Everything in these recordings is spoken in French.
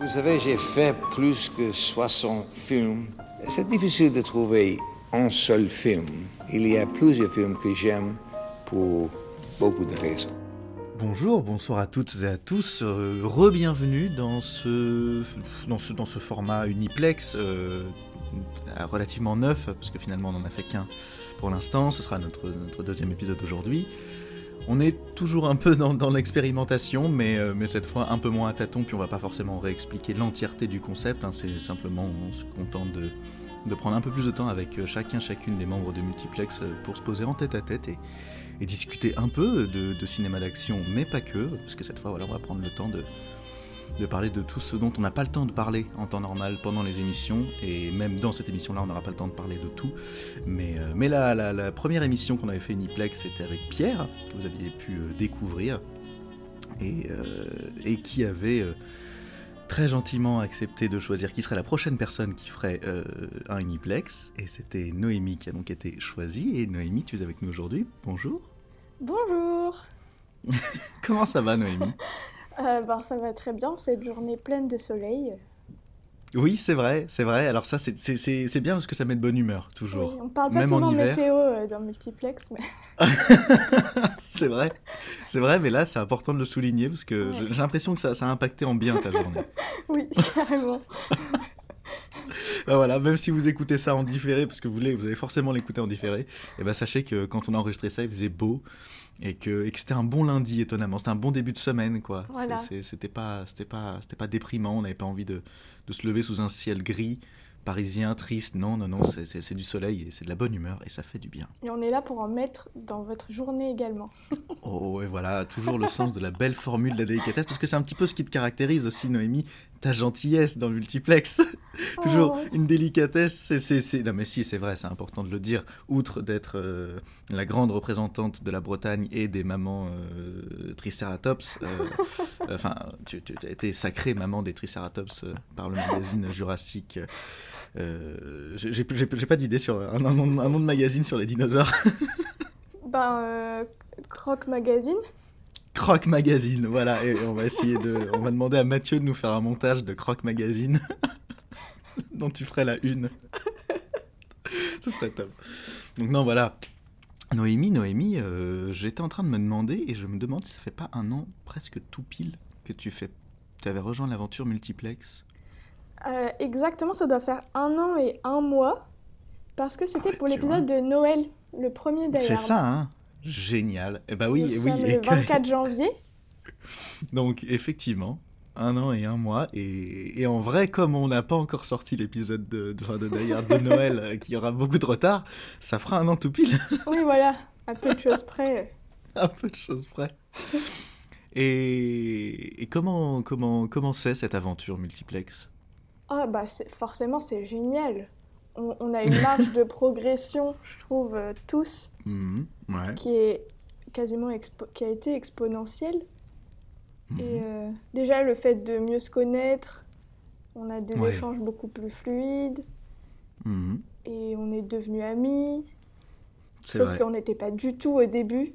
Vous savez, j'ai fait plus que 60 films. C'est difficile de trouver un seul film. Il y a plusieurs films que j'aime pour beaucoup de raisons. Bonjour, bonsoir à toutes et à tous. Euh, Re-bienvenue dans ce, dans, ce, dans ce format uniplex euh, relativement neuf, parce que finalement on n'en a fait qu'un pour l'instant. Ce sera notre, notre deuxième épisode aujourd'hui. On est toujours un peu dans, l'expérimentation, mais, euh, mais, cette fois un peu moins à tâtons, puis on va pas forcément réexpliquer l'entièreté du concept, hein. c'est simplement on se contente de, prendre un peu plus de temps avec euh, chacun, chacune des membres de Multiplex euh, pour se poser en tête à tête et, discuter un peu de, de cinéma d'action, mais pas que, parce que cette fois voilà, on va prendre le temps de, de parler de tout ce dont on n'a pas le temps de parler en temps normal pendant les émissions, et même dans cette émission-là, on n'aura pas le temps de parler de tout. Mais, euh, mais la, la, première émission qu'on avait fait Uniplex, c'était avec Pierre, que vous aviez pu euh, découvrir, et, euh, et, qui avait très gentiment accepté de choisir qui serait la prochaine personne qui ferait un Uniplex, et c'était Noémie qui a donc été choisie. Et Noémie, tu es avec nous aujourd'hui. Bonjour. Bonjour. Comment ça va, Noémie? euh, ben, ça va très bien, cette journée pleine de soleil. Oui, c'est vrai, c'est vrai. Alors ça, c'est bien parce que ça met de bonne humeur, toujours. on parle pas Même souvent en météo euh, dans Multiplex, mais... c'est vrai, c'est vrai, mais là, c'est important de le souligner parce que j'ai l'impression que ça, ça, a impacté en bien ta journée. oui, carrément. ben voilà, même si vous écoutez ça en différé, parce que vous, voulez, vous allez forcément l'écouter en différé, et eh ben sachez que quand on a enregistré ça, il faisait beau, et que, que c'était un bon lundi étonnamment c'était un bon début de semaine quoi c'était pas c'était pas c'était pas déprimant on n'avait pas envie de, de, se lever sous un ciel gris parisien, triste. Non, non, non, c'est du soleil et c'est de la bonne humeur et ça fait du bien. Et on est là pour en mettre dans votre journée également. oh, et voilà, toujours le sens de la belle formule de la délicatesse, parce que c'est un petit peu ce qui te caractérise aussi, Noémie, ta gentillesse dans Multiplex. toujours oh. une délicatesse. c'est Non, mais si, c'est vrai, c'est important de le dire. Outre d'être euh, la grande représentante de la Bretagne et des mamans euh, Triceratops, euh, enfin, tu, tu, as été sacrée maman des Triceratops par le magazine Jurassique. Euh, j'ai pas d'idée sur un, un, nom de magazine sur les dinosaures. ben, Croc Magazine. Croc Magazine, voilà. Et on va essayer de. On va demander à Mathieu de nous faire un montage de Croc Magazine dont tu ferais la une. Ce serait top. Donc, non, voilà. Noémie, Noémie, euh, j'étais en train de me demander, et je me demande si ça fait pas un an presque tout pile que tu fais. Tu avais rejoint l'aventure multiplex. Euh, exactement, ça doit faire un an et un mois, parce que c'était pour l'épisode de Noël, le premier d'ailleurs. C'est ça, hein Génial. Eh ben oui, Nous oui. Sommes le 24 janvier. Donc effectivement, un an et un mois. Et, et en vrai, comme on n'a pas encore sorti l'épisode de, de, de, de Noël, euh, qui aura beaucoup de retard, ça fera un an tout pile. oui, voilà, à peu de choses près. à peu de choses près. Et, et comment comment comment c'est cette aventure multiplex? Ah bah forcément c'est génial. On, a une marge de progression, je trouve, euh, tous, mmh, qui est quasiment qui a été exponentielle. Mmh. Et euh, déjà le fait de mieux se connaître, on a des échanges beaucoup plus fluides. Mmh. Et on est devenus amis. Chose qu'on n'était pas du tout au début.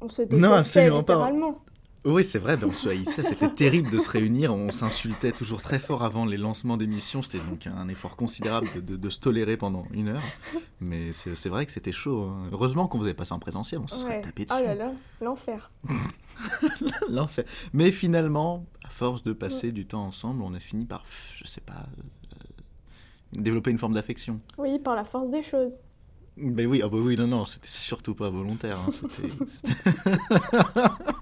On se détestait non, absolument littéralement. Oui, c'est vrai, ben on se haïssait, c'était terrible de se réunir, on s'insultait toujours très fort avant les lancements d'émissions, c'était donc un effort considérable de, se tolérer pendant une heure, mais c'est vrai que c'était chaud. Hein. Heureusement qu'on vous avait passé en présentiel, on se serait tapé dessus. Oh là là, l'enfer. l'enfer. Mais finalement, à force de passer du temps ensemble, on a fini par, je sais pas, euh, développer une forme d'affection. Oui, par la force des choses. Ben oui, ah bah oui, non, non, c'était surtout pas volontaire. Hein,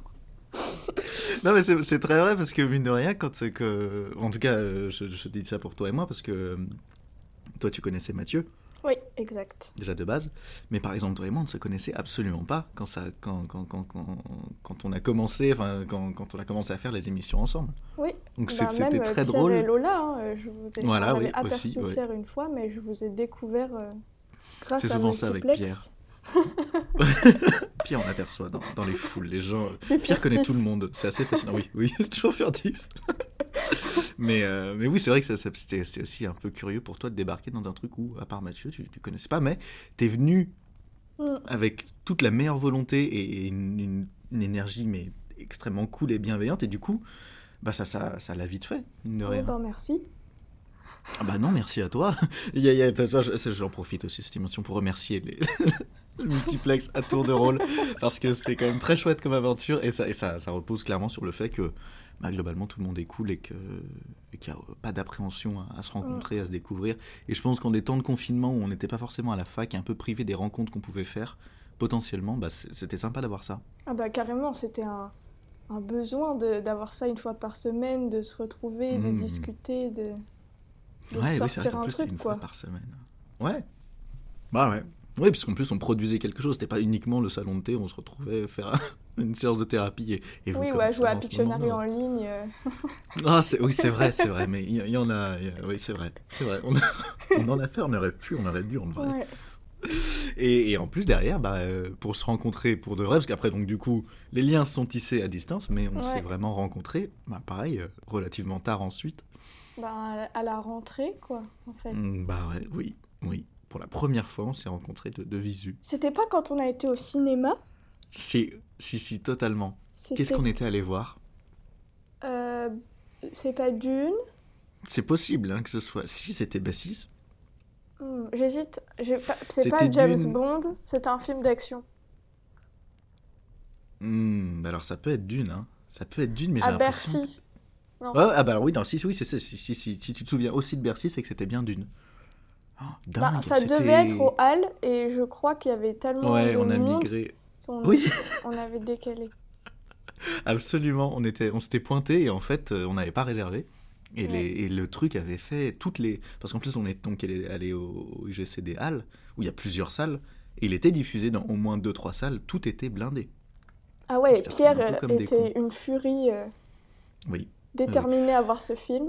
non, mais c'est très vrai parce que, mine de rien, quand. Que, en tout cas, je, je dis ça pour toi et moi parce que toi, tu connaissais Mathieu. Oui, exact. Déjà de base. Mais par exemple, toi et moi, on ne se connaissait absolument pas quand, ça, quand, quand, quand, quand, on a commencé, enfin, quand, quand on a commencé à faire les émissions ensemble. Oui. Donc bah, c'était très Pierre drôle. Et Lola, hein, je vous ai voilà, oui, aperçu aussi, Pierre une fois, mais je vous ai découvert euh, grâce à C'est souvent ça avec Pierre. Pierre, on aperçoit dans, dans, les foules, les gens. Pierre connaît tout le monde, c'est assez fascinant. Oui, oui, c'est toujours furtif. mais, euh, mais oui, c'est vrai que c'était aussi un peu curieux pour toi de débarquer dans un truc où, à part Mathieu, tu ne connaissais pas, mais tu es venu mm. avec toute la meilleure volonté et une, une, énergie mais extrêmement cool et bienveillante. Et du coup, Bah ça, ça, ça l'a vite fait, mine de Oh, rien. ben, merci. Ah bah non, merci à toi. J'en profite aussi cette émission pour remercier les le multiplex à tour de rôle parce que c'est quand même très chouette comme aventure et ça, et ça, ça repose clairement sur le fait que bah, globalement tout le monde est cool et qu'il n'y a pas d'appréhension à, à se rencontrer, à se découvrir. Et je pense qu'en des temps de confinement où on n'était pas forcément à la fac et un peu privé des rencontres qu'on pouvait faire, potentiellement, bah, c'était sympa d'avoir ça. Ah bah carrément, c'était un, un besoin d'avoir ça une fois par semaine, de se retrouver, de Mmh. discuter, de, de Ouais, oui, c'est vrai sortir un plus, truc, une quoi. fois par semaine. Ouais. Bah ouais. Oui, parce qu'en plus, on produisait quelque chose. C'était pas uniquement le salon de thé, on se retrouvait faire une séance de thérapie. Et, et vous, Oui, ouais, jouer à Pictionary moment, en ligne. euh, Ah, c'est- oui, c'est vrai, c'est vrai. Mais il y, en a. il y a- oui, c'est vrai. C'est vrai. On, a- on en a fait, on aurait pu, on aurait dû, on devrait. ouais. Et, et en plus, derrière, bah, euh, pour se rencontrer pour de vrai, parce qu'après, donc, du coup, les liens sont tissés à distance, mais on s'est Ouais. vraiment rencontrés, bah, pareil, euh, relativement tard ensuite. Ben, à la- rentrée, quoi, en fait. Mm, Bah ouais, oui, oui. Pour la première fois, on s'est rencontrés de, de visu. C'était pas quand on a été au cinéma Si, si, si, totalement. Qu'est-ce qu'on était allé voir? Euh, c'est pas Dune C'est possible hein, que ce soit. Si c'était Bassis, Hmm, J'hésite. Pas- C'est pas James Dune. Bond, c'est un film d'action. hmm, alors ça peut être Dune, hein. Ça peut être Dune, mais j'ai l'impression. Bercy. Non. Ah bah alors oui, non, si, oui, c'est. Si, si, si, si tu te souviens aussi de Bercy, c'est que c'était bien Dune. Oh, Bah, ça devait être au Hall et je crois qu'il y avait tellement Ouais, de on a monde migré. qu'on Oui. on avait décalé. Absolument, on était, on s'était pointé et en fait, euh, on n'avait pas réservé. Et, Ouais. les, et le truc avait fait toutes les. Parce qu'en plus, on est donc allé allé au, au des Halles, où il y a plusieurs salles, et il était diffusé dans au moins deux, trois salles, tout était blindé. Ah ouais, Pierre un euh, était une furie euh, Oui. déterminée à voir ce film.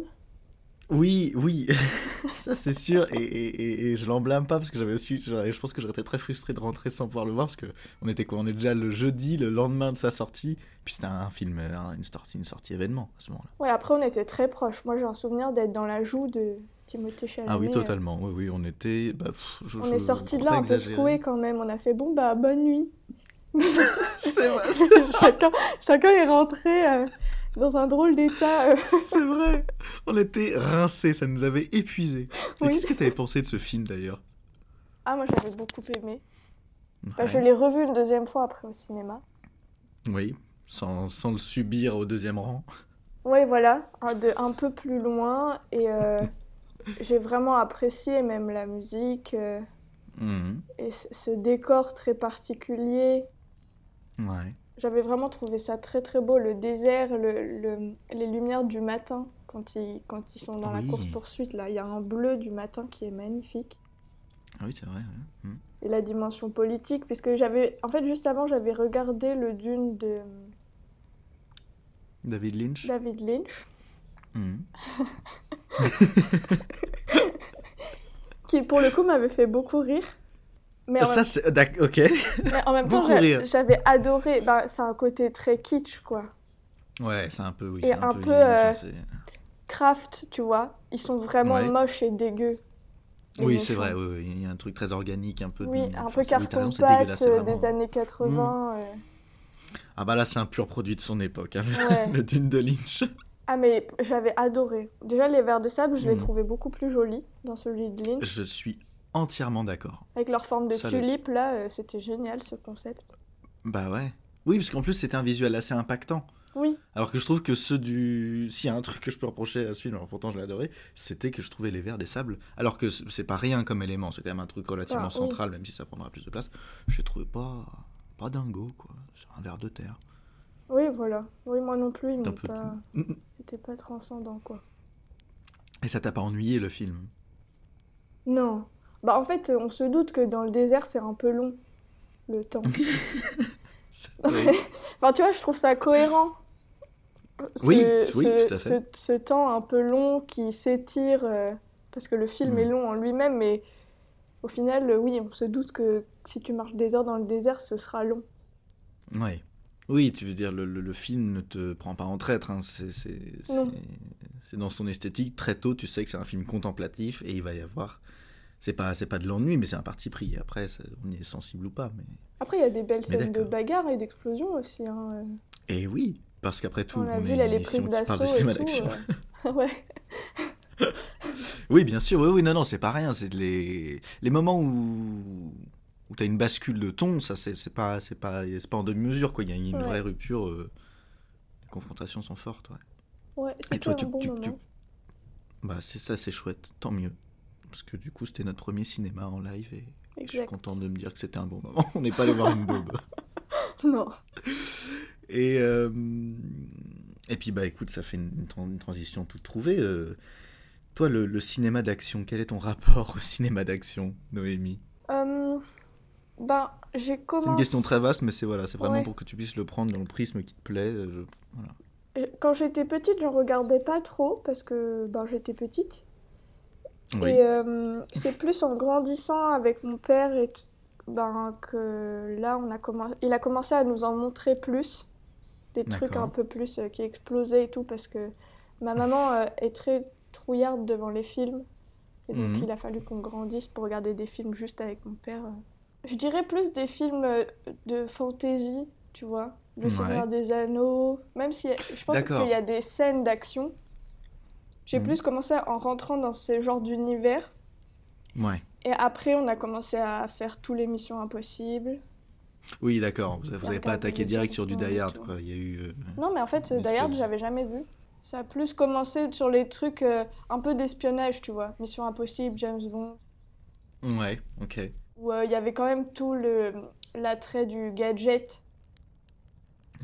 Oui, oui, ça c'est sûr, et, et, et- je l'en blâme pas parce que j'avais aussi, je pense que j'aurais été très frustré de rentrer sans pouvoir le voir parce que on était quoi, on est déjà le jeudi, le lendemain de sa sortie, puis c'était un film, euh, une sortie, une sortie événement à ce moment-là. Ouais, après on était très proches. Moi j'ai un souvenir d'être dans la joue de Timothée Chalamet. Ah oui, euh. totalement, oui, oui, on était, bah, pff, je- On je est sorti de là un peu secoué quand même. On a fait bon bah bonne nuit. C'est vrai, chacun, chacun est rentré euh, dans un drôle d'état. euh. c'est vrai, on était rincés, ça nous avait épuisés. Oui. Qu'est-ce que tu avais pensé de ce film d'ailleurs? Ah moi j'avais beaucoup aimé. Bah, je l'ai revu une deuxième fois après au cinéma. Oui, sans, sans le subir au deuxième rang. Oui, voilà, un, de, un peu plus loin. Et euh, j'ai vraiment apprécié même la musique euh, Mhm. et ce décor très particulier. Ouais. J'avais vraiment trouvé ça très très beau. Le désert, le, le- les lumières du matin quand ils, quand ils sont dans Oui. la course-poursuite. Là, il y a un bleu du matin qui est magnifique. Ah oui, c'est vrai. Mhm. Et la dimension politique, puisque j'avais... En fait, juste avant, j'avais regardé le Dune de David Lynch. David Lynch, Mhm. qui pour le coup m'avait fait beaucoup rire. Mais en, Ça, c'est. Ok. mais en même temps, j'avais adoré. Ben, c'est un côté très kitsch, quoi. Ouais, c'est un peu. Oui, Et un peu, enfin, euh, Craft, tu vois. Ils sont vraiment Ouais. moches et dégueux. Oui, c'est vrai, oui, oui, il y a un truc très organique, un peu. de- Oui, un enfin, peu c'est- oui, euh, vraiment- des années 80. euh, Ah bah là, c'est un pur produit de son époque, hein, le- ouais. le Dune de Lynch. Ah, mais j'avais adoré. Déjà, les vers de sable, je les Mm. trouvais beaucoup plus jolis dans celui de Lynch. Je suis entièrement d'accord. Avec leur forme de Ça, tulipe, là, euh, c'était génial ce concept. Bah ouais. Oui, parce qu'en plus, c'était un visuel assez impactant. Oui, Alors que je trouve que ceux du. S'il y a un truc que je peux reprocher à ce film, alors pourtant je l'ai adoré, c'était que je trouvais les vers des sables. Alors que c'est pas rien comme élément, c'est quand même un truc relativement Ah, oui. central, même si ça prendra plus de place. Je trouvais pas. pas dingo, quoi. C'est un ver de terre. oui, voilà. Oui, moi non plus, m'ont peu pas... C'était pas transcendant, quoi. Et ça t'a pas ennuyé le film? Non. Bah, en fait, on se doute que dans le désert, c'est un peu long, le temps. Oui. Enfin, tu vois, je trouve ça cohérent. Oui, Ce- oui, ce- tout à fait. Ce, ce temps un peu long qui s'étire, euh, parce que le film Mm. est long en lui-même, mais au final, euh, oui, on se doute que si tu marches des heures dans le désert, ce sera long. Ouais. Oui, tu veux dire, le, le- le film ne te prend pas en traître. hein, c'est dans son esthétique. Très tôt, tu sais que c'est un film contemplatif et il va y avoir. C'est pas, c'est pas de l'ennui, mais c'est un parti pris. Après, on y est sensible ou pas. Mais... Après, il y a des belles Mais scènes de bagarre et d'explosion aussi. hein, euh. Et oui, parce qu'après tout, on est elle une est émission prise qui parle de d'assaut et tout. d'action. euh, ouais. Oui, bien sûr, oui, oui, non, non, c'est pas rien. C'est les, les moments où, où tu as une bascule de ton, ça, c'est c'est pas, c'est pas, c'est pas en demi-mesure, quoi. Il y a une Ouais. vraie rupture. euh, les confrontations sont fortes, ouais. Ouais, Et un tu, bon tu- moment. tu- Bah, c'est ça, c'est chouette, tant mieux. Parce que du coup, c'était notre premier cinéma en live et je suis content de me dire que c'était un bon moment. On n'est pas allé voir une daube. Non. Et, euh, et puis, bah écoute, ça fait une, une tran- une transition toute trouvée. euh. toi, le, le cinéma d'action, quel est ton rapport au cinéma d'action, Noémie? Euh, ben, j'ai commencé. C'est une question très vaste, mais c'est voilà, c'est vraiment Ouais. pour que tu puisses le prendre dans le prisme qui te plaît. euh, je- voilà. Quand j'étais petite, j'en regardais pas trop parce que ben, j'étais petite. Oui. Et euh, c'est plus en grandissant avec mon père et ben, que là, on a il a commencé à nous en montrer plus. Des trucs un peu plus euh, qui explosaient et tout parce que ma maman euh, est très trouillarde devant les films. Et donc, Mhm. il a fallu qu'on grandisse pour regarder des films juste avec mon père. Je dirais plus des films de fantasy, tu vois. Le Ouais. Seigneur des Anneaux. Même si je pense qu'il y a des scènes d'action. J'ai Mhm. plus commencé en rentrant dans ce genre d'univers. Ouais. Et après, on a commencé à faire tous les missions impossibles. Oui, d'accord. Vous n'avez pas attaqué direct sur du Die Hard, quoi. Il y a eu. euh, Non, mais en fait, Die Hard, j'avais jamais vu. Ça a plus commencé sur les trucs euh, un peu d'espionnage, tu vois. Mission Impossible, James Bond. Ouais, ok. Où euh, il y avait quand même tout le l'attrait du gadget.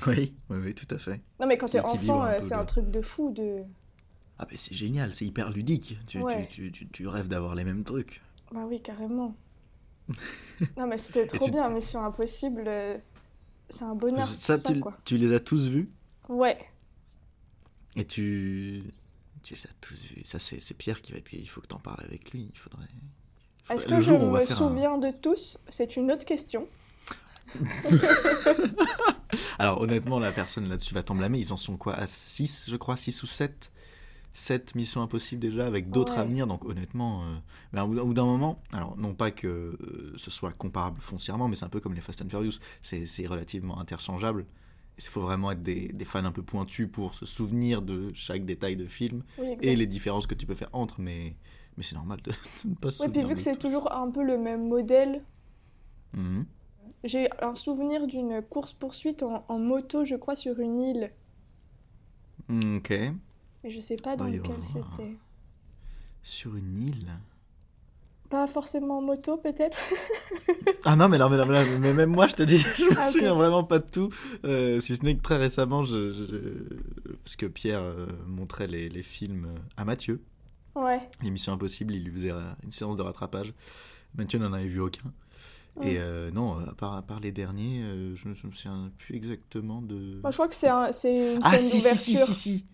Oui, oui, oui, tout à fait. Non, mais quand t'es enfant, c'est un truc de fou. De... Ah, ben c'est génial, c'est hyper ludique. Tu, tu- Ouais. tu, tu, tu rêves d'avoir les mêmes trucs. Bah oui, carrément. non, mais c'était trop bien, Mission Impossible. euh, C'est un bonheur. Ça, tu, quoi. tu les as tous vus? Ouais. Et tu. Tu les as tous vus. Ça, c'est Pierre qui va être. Il faut que t'en parles avec lui. Il faudrait. Est-ce que je jour va me un- souviens de tous? C'est une autre question. Alors, honnêtement, la personne là-dessus va t'en blâmer. Ils en sont quoi? À 6, je crois 6 ou 7 7 missions impossibles déjà, avec d'autres à Ouais. venir. Donc, honnêtement, euh, mais au bout- d'un moment, alors, non pas que euh, ce soit comparable foncièrement, mais c'est un peu comme les Fast and Furious. C'est relativement interchangeable. Il faut vraiment être des, des fans un peu pointus pour se souvenir de chaque détail de film Oui, et les différences que tu peux faire entre, mais, mais c'est normal de, ne pas se Ouais, puis souvenir vu que c'est toujours un peu le même modèle, Mhm. j'ai un souvenir d'une course-poursuite en, en moto, je crois, sur une île. Ok. Mais je sais pas dans Oui, lequel c'était. Sur une île Pas forcément en moto, peut-être Ah non, mais, non, mais, non, mais, même moi, je te dis, je me Ah, souviens vraiment pas de tout. euh, si ce n'est que très récemment, je, je- parce que Pierre euh, montrait les, les films à Mathieu. Ouais. L'émission Impossible, il lui faisait euh, une séance de rattrapage. Mathieu n'en avait vu aucun. Et euh, non, à part, à part les derniers, euh, je ne me souviens plus exactement de. Moi, je crois que c'est un, une ah scène si, si, si, d'ouverture. si, si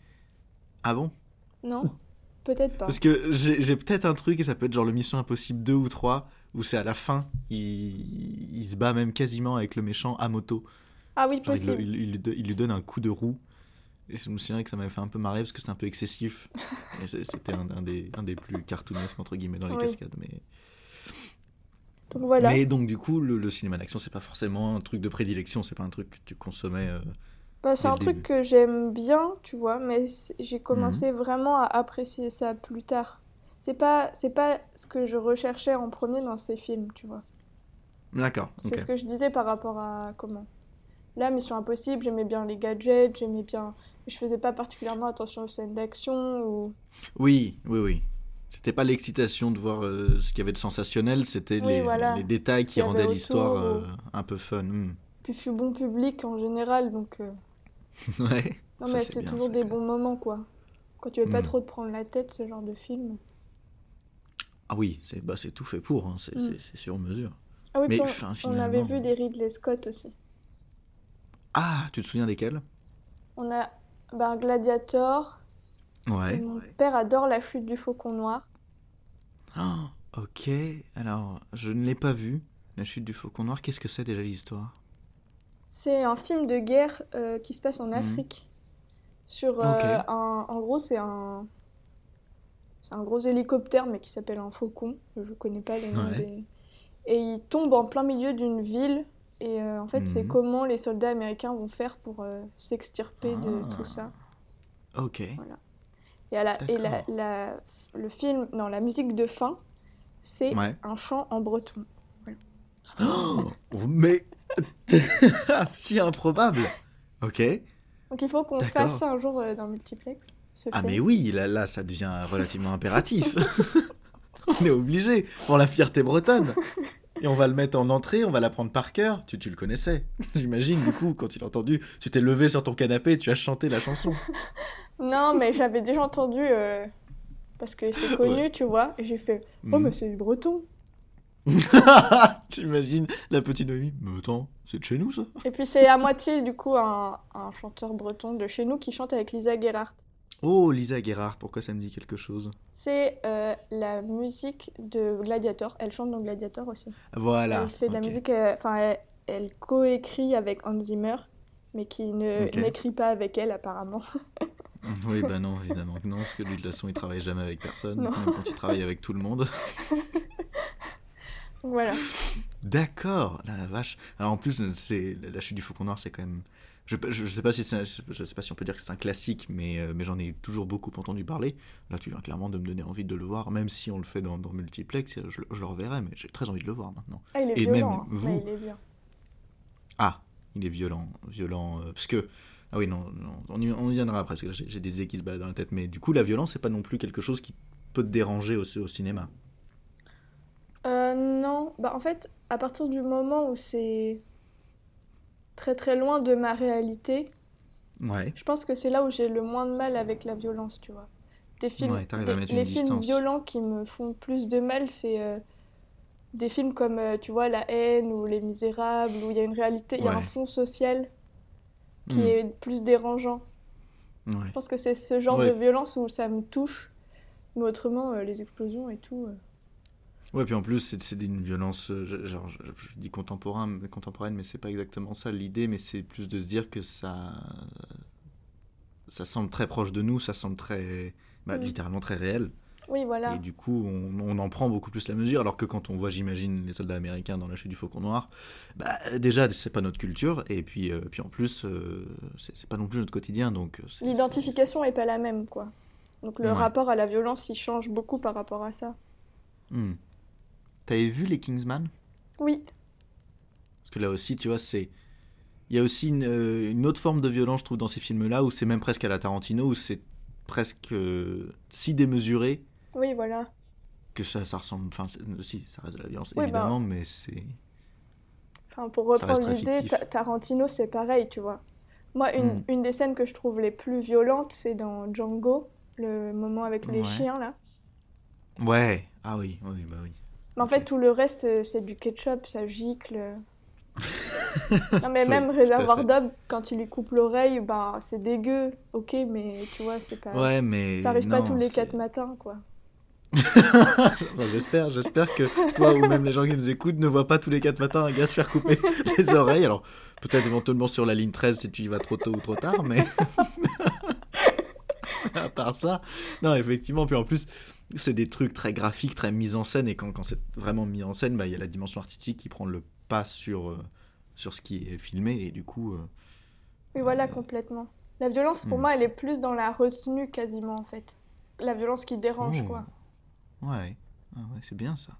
Ah bon? Non Peut-être pas. Parce que j'ai peut-être un truc, et ça peut être genre le Mission Impossible 2 ou 3, où c'est à la fin, il, il se bat même quasiment avec le méchant à moto. Ah oui, Genre, possible. il- il lui do- il lui donne un coup de roue. Et je me souviens que ça m'avait fait un peu marrer parce que c'était un peu excessif. C'était un, un des, un des plus cartoonesques, entre guillemets, dans les Oui. cascades. Mais... Donc voilà. mais donc, du coup, le, le cinéma d'action, c'est pas forcément un truc de prédilection, c'est pas un truc que tu consommais. euh, Bah, c'est un truc que j'aime bien, tu vois, mais j'ai commencé Mhm. vraiment à apprécier ça plus tard. C'est pas, c'est pas ce que je recherchais en premier dans ces films, tu vois. D'accord, C'est ce que je disais par rapport à comment. Là, Mission Impossible, j'aimais bien les gadgets, j'aimais bien. Je faisais pas particulièrement attention aux scènes d'action ou. Oui, oui, oui. C'était pas l'excitation de voir euh, ce qu'il y avait de sensationnel, c'était Oui, les, voilà. les détails Ce qui rendaient l'histoire euh, un peu fun. hmm. Puis je suis bon public en général, donc. euh, ouais. Non, Ça, mais c'est toujours ça, des bons moments, quoi. Quand tu veux pas Mm. trop te prendre la tête, ce genre de film. Ah oui, c'est bah, c'est tout fait pour, hein, c'est Mm. c'est- sur mesure. Ah oui, Mais on, on avait vu des Ridley Scott aussi. Ah, tu te souviens desquels? On a bah, Gladiator. Ouais. mon père adore La chute du faucon noir. Ah, ok, alors, je ne l'ai pas vu. La chute du faucon noir, qu'est-ce que c'est déjà l'histoire? C'est un film de guerre euh, qui se passe en Mhm. Afrique. Sur euh, un. En gros, c'est un. C'est un gros hélicoptère, mais qui s'appelle un faucon. Je connais pas les noms Ouais. des. Et il tombe en plein milieu d'une ville Et euh, en fait, c'est Mhm. comment les soldats américains vont faire pour s'extirper de Ah. tout ça. Ok. Et, à la, et la, le film, non, la musique de fin, c'est Ouais. un chant en breton. Oh, mais si improbable. Ok. Donc il faut qu'on fasse ça un jour euh, dans Multiplex. ce Ah mais oui, là, là ça devient relativement impératif. on est obligé pour la fierté bretonne. Et on va le mettre en entrée, on va l'apprendre par cœur. Tu, tu le connaissais, j'imagine. Du coup, quand tu l'as entendu, tu t'es levé sur ton canapé et tu as chanté la chanson. Non, mais j'avais déjà entendu euh, parce que c'est connu, tu vois. Et j'ai fait Oh, Mhm. mais c'est du breton. T'imagines la petite Noémie Mais attends, c'est de chez nous ça Et puis c'est à moitié, du coup, un, un chanteur breton de chez nous qui chante avec Lisa Gerhardt. Oh, Lisa Gerhardt, pourquoi ça me dit quelque chose? C'est euh, la musique de Gladiator. Elle chante dans Gladiator aussi. Voilà. elle fait de la musique, euh, enfin, elle, elle coécrit avec Hans Zimmer, mais qui ne n'écrit pas avec elle apparemment. Oui, bah non, évidemment que non, parce que lui, de toute façon, il travaille jamais avec personne, Non. même quand il travaille avec tout le monde. voilà. D'accord, la vache. Alors en plus, c'est la chute du faucon noir, c'est quand même. Je, je, je sais pas si un- je sais pas si on peut dire que c'est un classique, mais, euh, mais j'en ai toujours beaucoup entendu parler. Là, tu viens clairement de me donner envie de le voir, même si on le fait dans, dans multiplex, je, je le reverrai, mais j'ai très envie de le voir maintenant. Ah, il est Et violent. même hein. vous. Ouais, il est bien. Ah, il est violent, violent, euh, parce que ah oui non, non, on, y, on y viendra après, parce que j'ai des idées qui se baladent dans la tête, mais du coup la violence c'est pas non plus quelque chose qui peut te déranger au, au cinéma. Euh, non, bah en fait, à partir du moment où c'est très très loin de ma réalité, Ouais. je pense que c'est là où j'ai le moins de mal avec la violence, tu vois. Des films, Ouais, des- les films distance. violents qui me font plus de mal, c'est euh, des films comme, euh, tu vois, La haine ou Les Misérables, où il y a une réalité, il y a un fond social qui Hmm, est plus dérangeant. ouais. Je pense que c'est ce genre de violence où ça me touche, mais autrement, euh, les explosions et tout. Ouais, puis en plus, c'est c'est une violence, euh, je- genre, je, je dis contemporain, mais- contemporaine, mais c'est pas exactement ça l'idée, mais c'est plus de se dire que ça. Ça semble très proche de nous, ça semble très. bah, Mm. littéralement très réel. Oui, voilà. Et du coup, on, on en prend beaucoup plus la mesure, alors que quand on voit, j'imagine, les soldats américains dans la chute du Faucon Noir, bah, déjà, c'est pas notre culture, et puis, euh, puis en plus, euh, c'est pas non plus notre quotidien, donc. euh, L'identification est pas la même, quoi. Donc le Ouais. rapport à la violence, il change beaucoup par rapport à ça. Hmm. T'avais vu les Kingsman? Oui, Parce que là aussi, tu vois, c'est. Il y a aussi une, euh, une autre forme de violence, je trouve, dans ces films-là, où c'est même presque à la Tarantino, où c'est presque euh, si démesuré oui, voilà. que ça, ça ressemble. Enfin, si, ça reste de la violence, Oui, bah, évidemment, mais c'est. Enfin, pour reprendre l'idée. Ta- Tarantino, c'est pareil, tu vois. Moi, une, Mm. une des scènes que je trouve les plus violentes, c'est dans Django, le moment avec les Ouais. chiens, là. Ouais, ah oui, oui, bah oui. Mais en fait, tout le reste, euh, c'est du ketchup, ça gicle. non, mais même Réservoir d'Homme, quand il lui coupe l'oreille, bah, c'est dégueu, ok, mais tu vois, c'est pas... Ouais, mais. Ça arrive pas tous les c'est- quatre matins, quoi. Enfin, j'espère, j'espère que toi ou même les gens qui nous écoutent ne voient pas tous les quatre matins un gars se faire couper les oreilles. Alors, peut-être éventuellement sur la ligne 13 si tu y vas trop tôt ou trop tard, mais. à part ça, non, effectivement. Puis en plus, c'est des trucs très graphiques, très mis en scène. Et quand, quand c'est vraiment mis en scène, bah, il y a la dimension artistique qui prend le pas sur, euh, sur ce qui est filmé. Et du coup. euh, Oui, voilà, complètement. La violence, pour Mm. moi, elle est plus dans la retenue, quasiment, en fait. La violence qui dérange, Oh. quoi. Ouais, ah ouais c'est bien ça.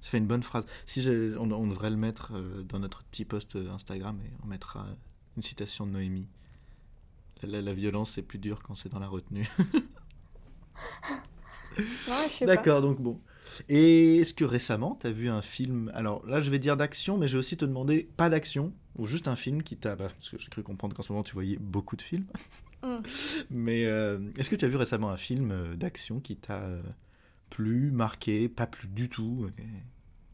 Ça fait une bonne phrase. Si on, on devrait le mettre euh, dans notre petit post euh, Instagram et on mettra euh, une citation de Noémie. La, la- la violence c'est plus dur quand c'est dans la retenue. Ouais. D'accord, donc bon. Et est-ce que récemment t'as vu un film? Alors là je vais dire d'action, mais je vais aussi te demander pas d'action ou juste un film qui t'a. bah, parce que j'ai cru comprendre qu'en ce moment tu voyais beaucoup de films. Mm. Mais euh, est-ce que tu as vu récemment un film euh, d'action qui t'a euh, plu, marqué, pas plu du tout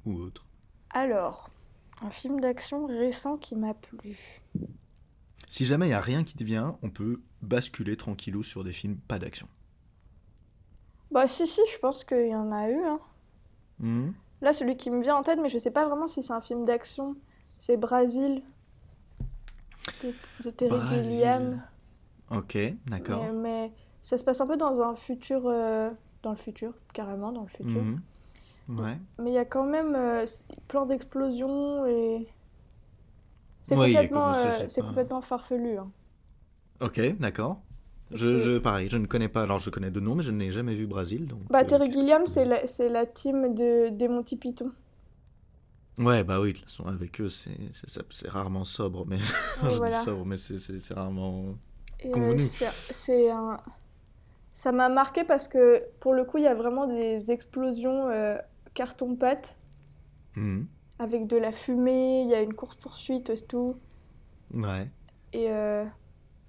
ou autre? Alors, un film d'action récent qui m'a plu. Si jamais il n'y a rien qui te vient, on peut basculer tranquillou sur des films pas d'action. Bah, si, si, je pense qu'il y en a eu, hein. Hmm Là, celui qui me vient en tête, mais je sais pas vraiment si c'est un film d'action, c'est Brasil de, de Terry. Gilliam. Ok, d'accord. Mais, mais ça se passe un peu dans un futur. euh, dans le futur, carrément dans le futur. Mhm. Ouais. Mais il y a quand même euh, plein d'explosions et. C'est complètement, euh, pas- complètement farfelu. hein. Ok, d'accord. Je, je, pareil, je ne connais pas. Alors, je connais de nom, mais je n'ai jamais vu Brésil. Donc, Bah, euh, Terry que Gilliam, c'est la, c'est la team de, des Monty Python. Ouais, bah oui, de toute façon, avec eux, c'est c'est- c'est rarement sobre. Mais Ouais, je voilà. dis sobre, mais c'est- c'est c'est rarement. Euh, c'est- c'est un... Ça m'a marqué parce que pour le coup, il y a vraiment des explosions euh, carton-pâte Mhm. avec de la fumée, il y a une course-poursuite et tout. Ouais. Et euh,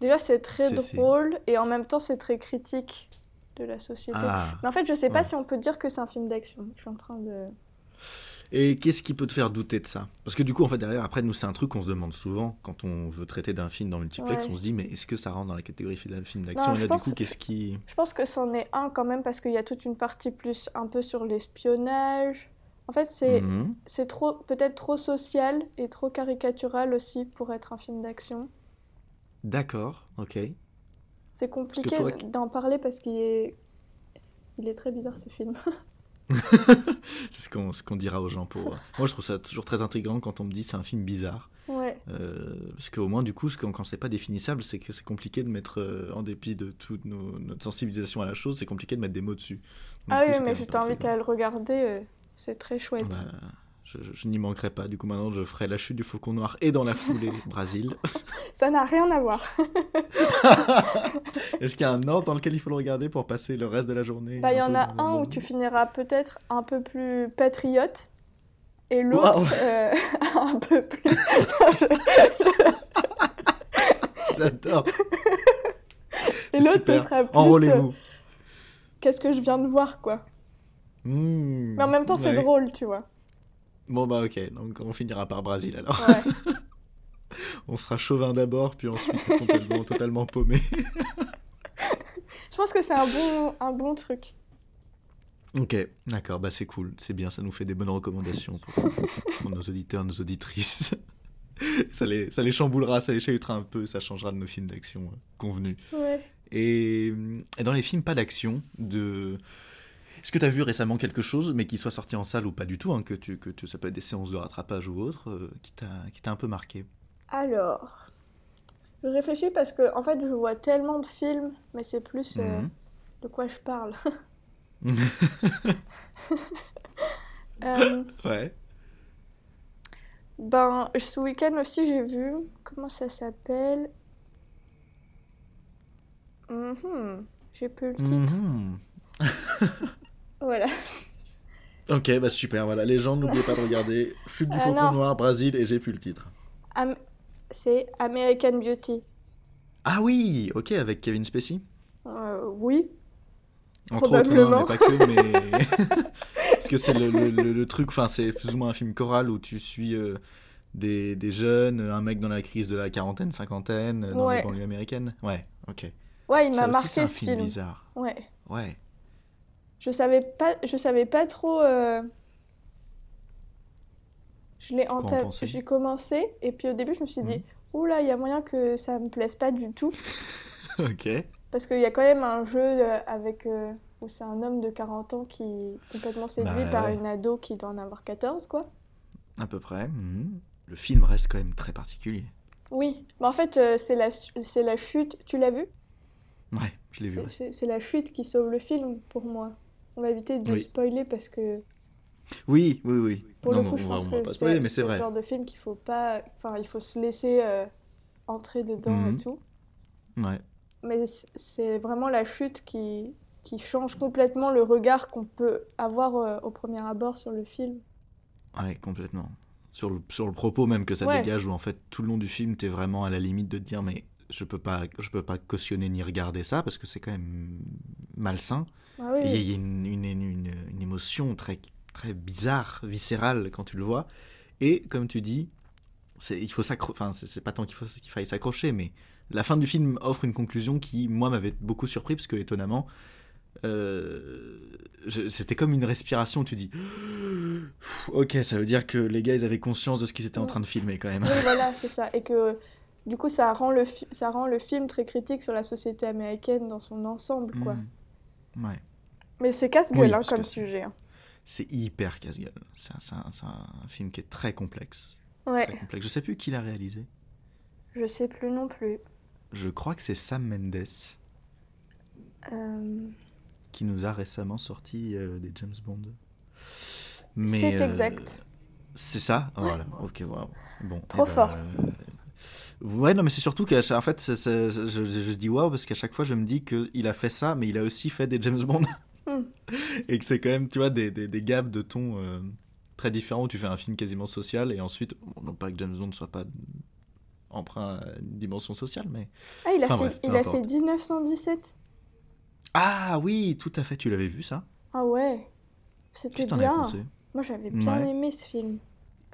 déjà, c'est très drôle et en même temps, c'est très critique de la société. Ah. Mais en fait, je sais pas Ouais. si on peut dire que c'est un film d'action. Je suis en train de. Et qu'est-ce qui peut te faire douter de ça? Parce que du coup, en fait, derrière, après, nous, c'est un truc qu'on se demande souvent quand on veut traiter d'un film dans multiplex. Ouais. On se dit, mais est-ce que ça rentre dans la catégorie film film d'action? Et je là, pense- du coup, qu'est-ce qui. Je pense que c'en est un quand même parce qu'il y a toute une partie plus un peu sur l'espionnage. En fait, c'est c'est trop peut-être trop social et trop caricatural aussi pour être un film d'action. D'accord, ok. C'est compliqué toi- d'en parler parce qu'il est il est très bizarre ce film. C'est ce qu'on ce dira aux gens pour. Moi, je trouve ça toujours très intriguant quand on me dit c'est un film bizarre. Ouais. Euh, parce qu'au moins, du coup, ce que- quand c'est pas définissable, c'est que c'est compliqué de mettre, euh, en dépit de toute nos- notre sensibilisation à la chose, c'est compliqué de mettre des mots dessus. Donc, Ah coup, oui, mais je t'invite à le regarder, euh, c'est très chouette. Bah, je je- je n'y manquerai pas. Du coup, maintenant, je ferai la chute du faucon noir et dans la foulée, Brésil. Ça n'a rien à voir. Est-ce qu'il y a un ordre dans lequel il faut le regarder pour passer le reste de la journée Bah, il y en a un où tu finiras peut-être un peu plus patriote et l'autre euh, un peu plus. J'adore. et C'est l'autre, ce sera plus. euh, Enrôlez-vous. Qu'est-ce que je viens de voir, quoi. Mmh. Mais en même temps, c'est drôle, tu vois. Bon, bah, ok. Donc, on finira par Brésil alors. Ouais. On sera chauvin d'abord, puis ensuite totalement, totalement paumé. je pense que c'est un bon, un bon truc. Ok, d'accord, bah c'est cool, c'est bien, ça nous fait des bonnes recommandations pour, pour nos auditeurs, nos auditrices. ça, les, ça les chamboulera, ça les chahutera un peu, ça changera de nos films d'action euh, convenus. Ouais. Et, et dans les films pas d'action, de... est-ce que tu as vu récemment quelque chose, mais qui soit sorti en salle ou pas du tout, hein, que, tu, que tu, ça peut être des séances de rattrapage ou autre, euh, qui t'a un peu marqué Alors. Je réfléchis parce que, en fait, je vois tellement de films, mais c'est plus euh, Mhm. de quoi je parle. Euh, Ouais. ben, ce week-end aussi, j'ai vu. Comment ça s'appelle? Mhm. J'ai plus le titre. Mhm. Voilà. Ok, bah super, voilà, les gens, n'oubliez pas de regarder Chute du Faucon non. Noir, Brésil, et j'ai plus le titre. Am- C'est American Beauty. Ah oui, ok, avec Kevin Spacey. Euh, oui. Entre autres, non, Probablement. mais pas que, mais. Parce que c'est le, le- le- le truc, enfin, c'est plus ou moins un film choral où tu suis euh, des, des jeunes, un mec dans la crise de la quarantaine, cinquantaine, euh, dans Ouais. les banlieues américaines. Ouais, ok. Ouais, il m'a marqué ce film film. bizarre. Ouais. Ouais. Je savais pas, je savais pas trop. euh, Je l'ai en entamé, j'ai commencé et puis au début je me suis dit, Mhm. oula, il y a moyen que ça me plaise pas du tout ok. parce qu'il y a quand même un jeu euh, avec euh, où c'est un homme de 40 ans qui est complètement séduit Bah par ouais. une ado qui doit en avoir 14 quoi. À peu près. mhm. Le film reste quand même très particulier. Oui, mais en fait euh, c'est la la chute, tu l'as vu? Ouais, je l'ai vu. C'est- ouais. C'est c'est la chute qui sauve le film pour moi. On va éviter de Oui. spoiler parce que Oui, oui, oui. Pour non, le coup, non, je on pense va que pas spoiler, mais c'est le vrai. genre de film qu'il faut pas. Enfin, il faut se laisser euh, entrer dedans Mhm. et tout. Ouais. Mais c'est vraiment la chute qui, qui change complètement le regard qu'on peut avoir euh, au premier abord sur le film. Ouais, complètement. Sur le, sur le propos même que ça Ouais. dégage, où en fait tout le long du film, t'es vraiment à la limite de te dire mais je peux pas, je peux pas cautionner ni regarder ça parce que c'est quand même malsain. Ah oui, Et oui. il y a une, une, une, une émotion très, très bizarre, viscérale quand tu le vois. Et comme tu dis, il faut enfin c'est, pas tant qu'il qu'il faille s'accrocher, mais la fin du film offre une conclusion qui moi m'avait beaucoup surpris parce que étonnamment. euh, c'était comme une respiration, tu dis ok, ça veut dire que les gars ils avaient conscience de ce qu'ils étaient en train de filmer quand même. Oui, voilà, c'est ça. Et que du coup, ça rend, le ça rend le film très critique sur la société américaine dans son ensemble, quoi. Mm. Ouais. Mais c'est casse-gueule Oui, hein, comme que sujet. hein. C'est hyper casse-gueule. C'est un, film qui est très complexe. Ouais, très complexe. Je sais plus qui l'a réalisé. je sais plus non plus. Je crois que c'est Sam Mendes Euh, qui nous a récemment sorti euh, des James Bond. Mais, C'est euh, exact. C'est ça? Voilà, ok, waouh. Bon, Trop eh ben, fort. Ouais, non, mais c'est surtout qu'en fait, c'est- c'est- je, je- je dis waouh parce qu'à chaque fois, je me dis qu'il a fait ça, mais il a aussi fait des James Bond. Et que c'est quand même, tu vois, des, des, des gammes de ton euh, très différents où tu fais un film quasiment social et ensuite, bon, non pas que James Bond ne soit pas emprunt à une dimension sociale, mais. Ah, il a Enfin, fait, bref, il a fait 1917. Ah oui, tout à fait, tu l'avais vu ça? Ah ouais, c'était bien. Moi, j'avais bien Ouais. aimé ce film.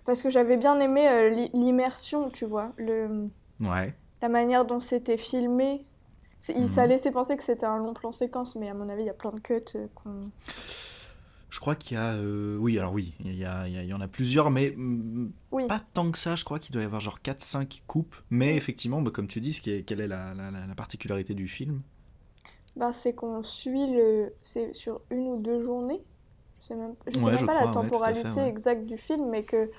Parce que j'avais bien aimé euh, l'i- l'immersion, tu vois, le, Ouais. la manière dont c'était filmé. Il- Ça Mhm. laissait penser que c'était un long plan séquence, mais à mon avis, il y a plein de cuts euh, qu'on... Je crois qu'il y a. euh, Oui, alors oui, il y, a- il y a- en a plusieurs, mais Oui. pas tant que ça. Je crois qu'il doit y avoir genre 4-5 coupes. Mais effectivement, bah, comme tu dis, ce qui est, quelle est la, la- la- la particularité du film? Bah, c'est qu'on suit le... C'est sur une ou deux journées. Je sais même, je sais même je pas crois, la ouais, temporalité fait, ouais. exacte du film, mais que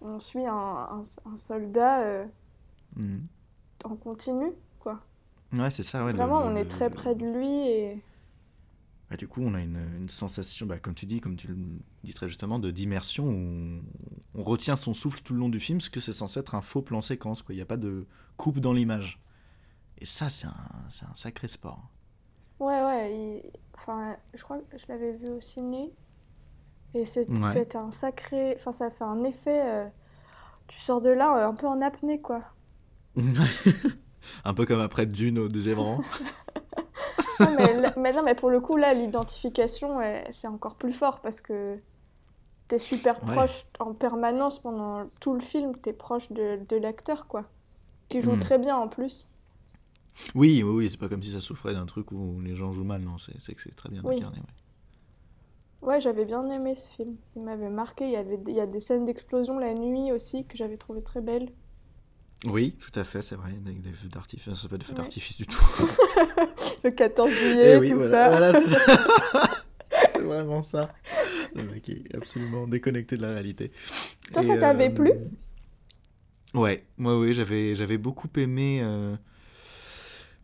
on suit un, un- un soldat euh, Mhm. en continu. Ouais, c'est ça, ouais. Vraiment, le- on est très près de lui et... Bah, du coup, on a une, une sensation, bah, comme tu dis, comme tu le dis très justement, de d'immersion où on, on retient son souffle tout le long du film, parce que c'est censé être un faux plan séquence. quoi. Il n'y a pas de coupe dans l'image. Et ça, c'est un, un sacré sport. Ouais, ouais, il- enfin, je crois que je l'avais vu au ciné. Et c'est Ouais. un sacré... Enfin, ça fait un effet... euh, Tu sors de là euh, un peu en apnée, quoi. un peu comme après Dune au deuxième rang. Non, mais, là- mais non, mais pour le coup, là, l'identification, c'est encore plus fort parce que t'es super Ouais. proche en permanence pendant tout le film, t'es proche de, de l'acteur, quoi. Qui joue Hmm. très bien en plus. Oui, oui, oui, c'est pas comme si ça souffrait d'un truc où les gens jouent mal, non, c'est c'est que c'est très bien Oui. incarné. ouais. Ouais, j'avais bien aimé ce film. Il m'avait marqué. Il y avait, il y a des scènes d'explosion la nuit aussi que j'avais trouvé très belles. Oui, tout à fait, c'est vrai, avec des feux d'artifice, c'est pas des feux Ouais. d'artifice du tout. Le 14 juillet, Eh oui, tout voilà, ça. voilà, c'est c'est vraiment ça. Le mec est absolument déconnecté de la réalité. Toi, Et, ça t'avait euh, plu? Ouais, moi oui, j'avais j'avais beaucoup aimé. euh,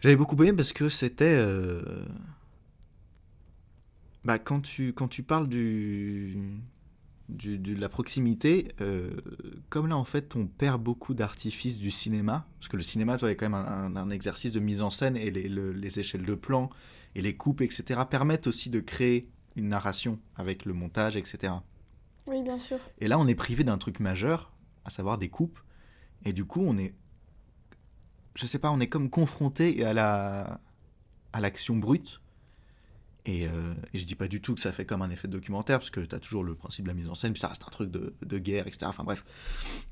J'avais beaucoup aimé parce que c'était. euh, Bah, quand tu, quand tu parles du, du, de la proximité, euh, comme là en fait on perd beaucoup d'artifices du cinéma, parce que le cinéma, toi, est quand même un, un- un exercice de mise en scène et les, le- les échelles de plan et les coupes, etc., permettent aussi de créer une narration avec le montage, etc. Oui, bien sûr. Et là, on est privé d'un truc majeur, à savoir des coupes. Et du coup, on est. Je sais pas, on est comme confronté à la à l'action brute. Et, euh, et je dis pas du tout que ça fait comme un effet de documentaire, parce que tu as toujours le principe de la mise en scène, puis ça reste un truc de, de guerre, etc. Enfin bref,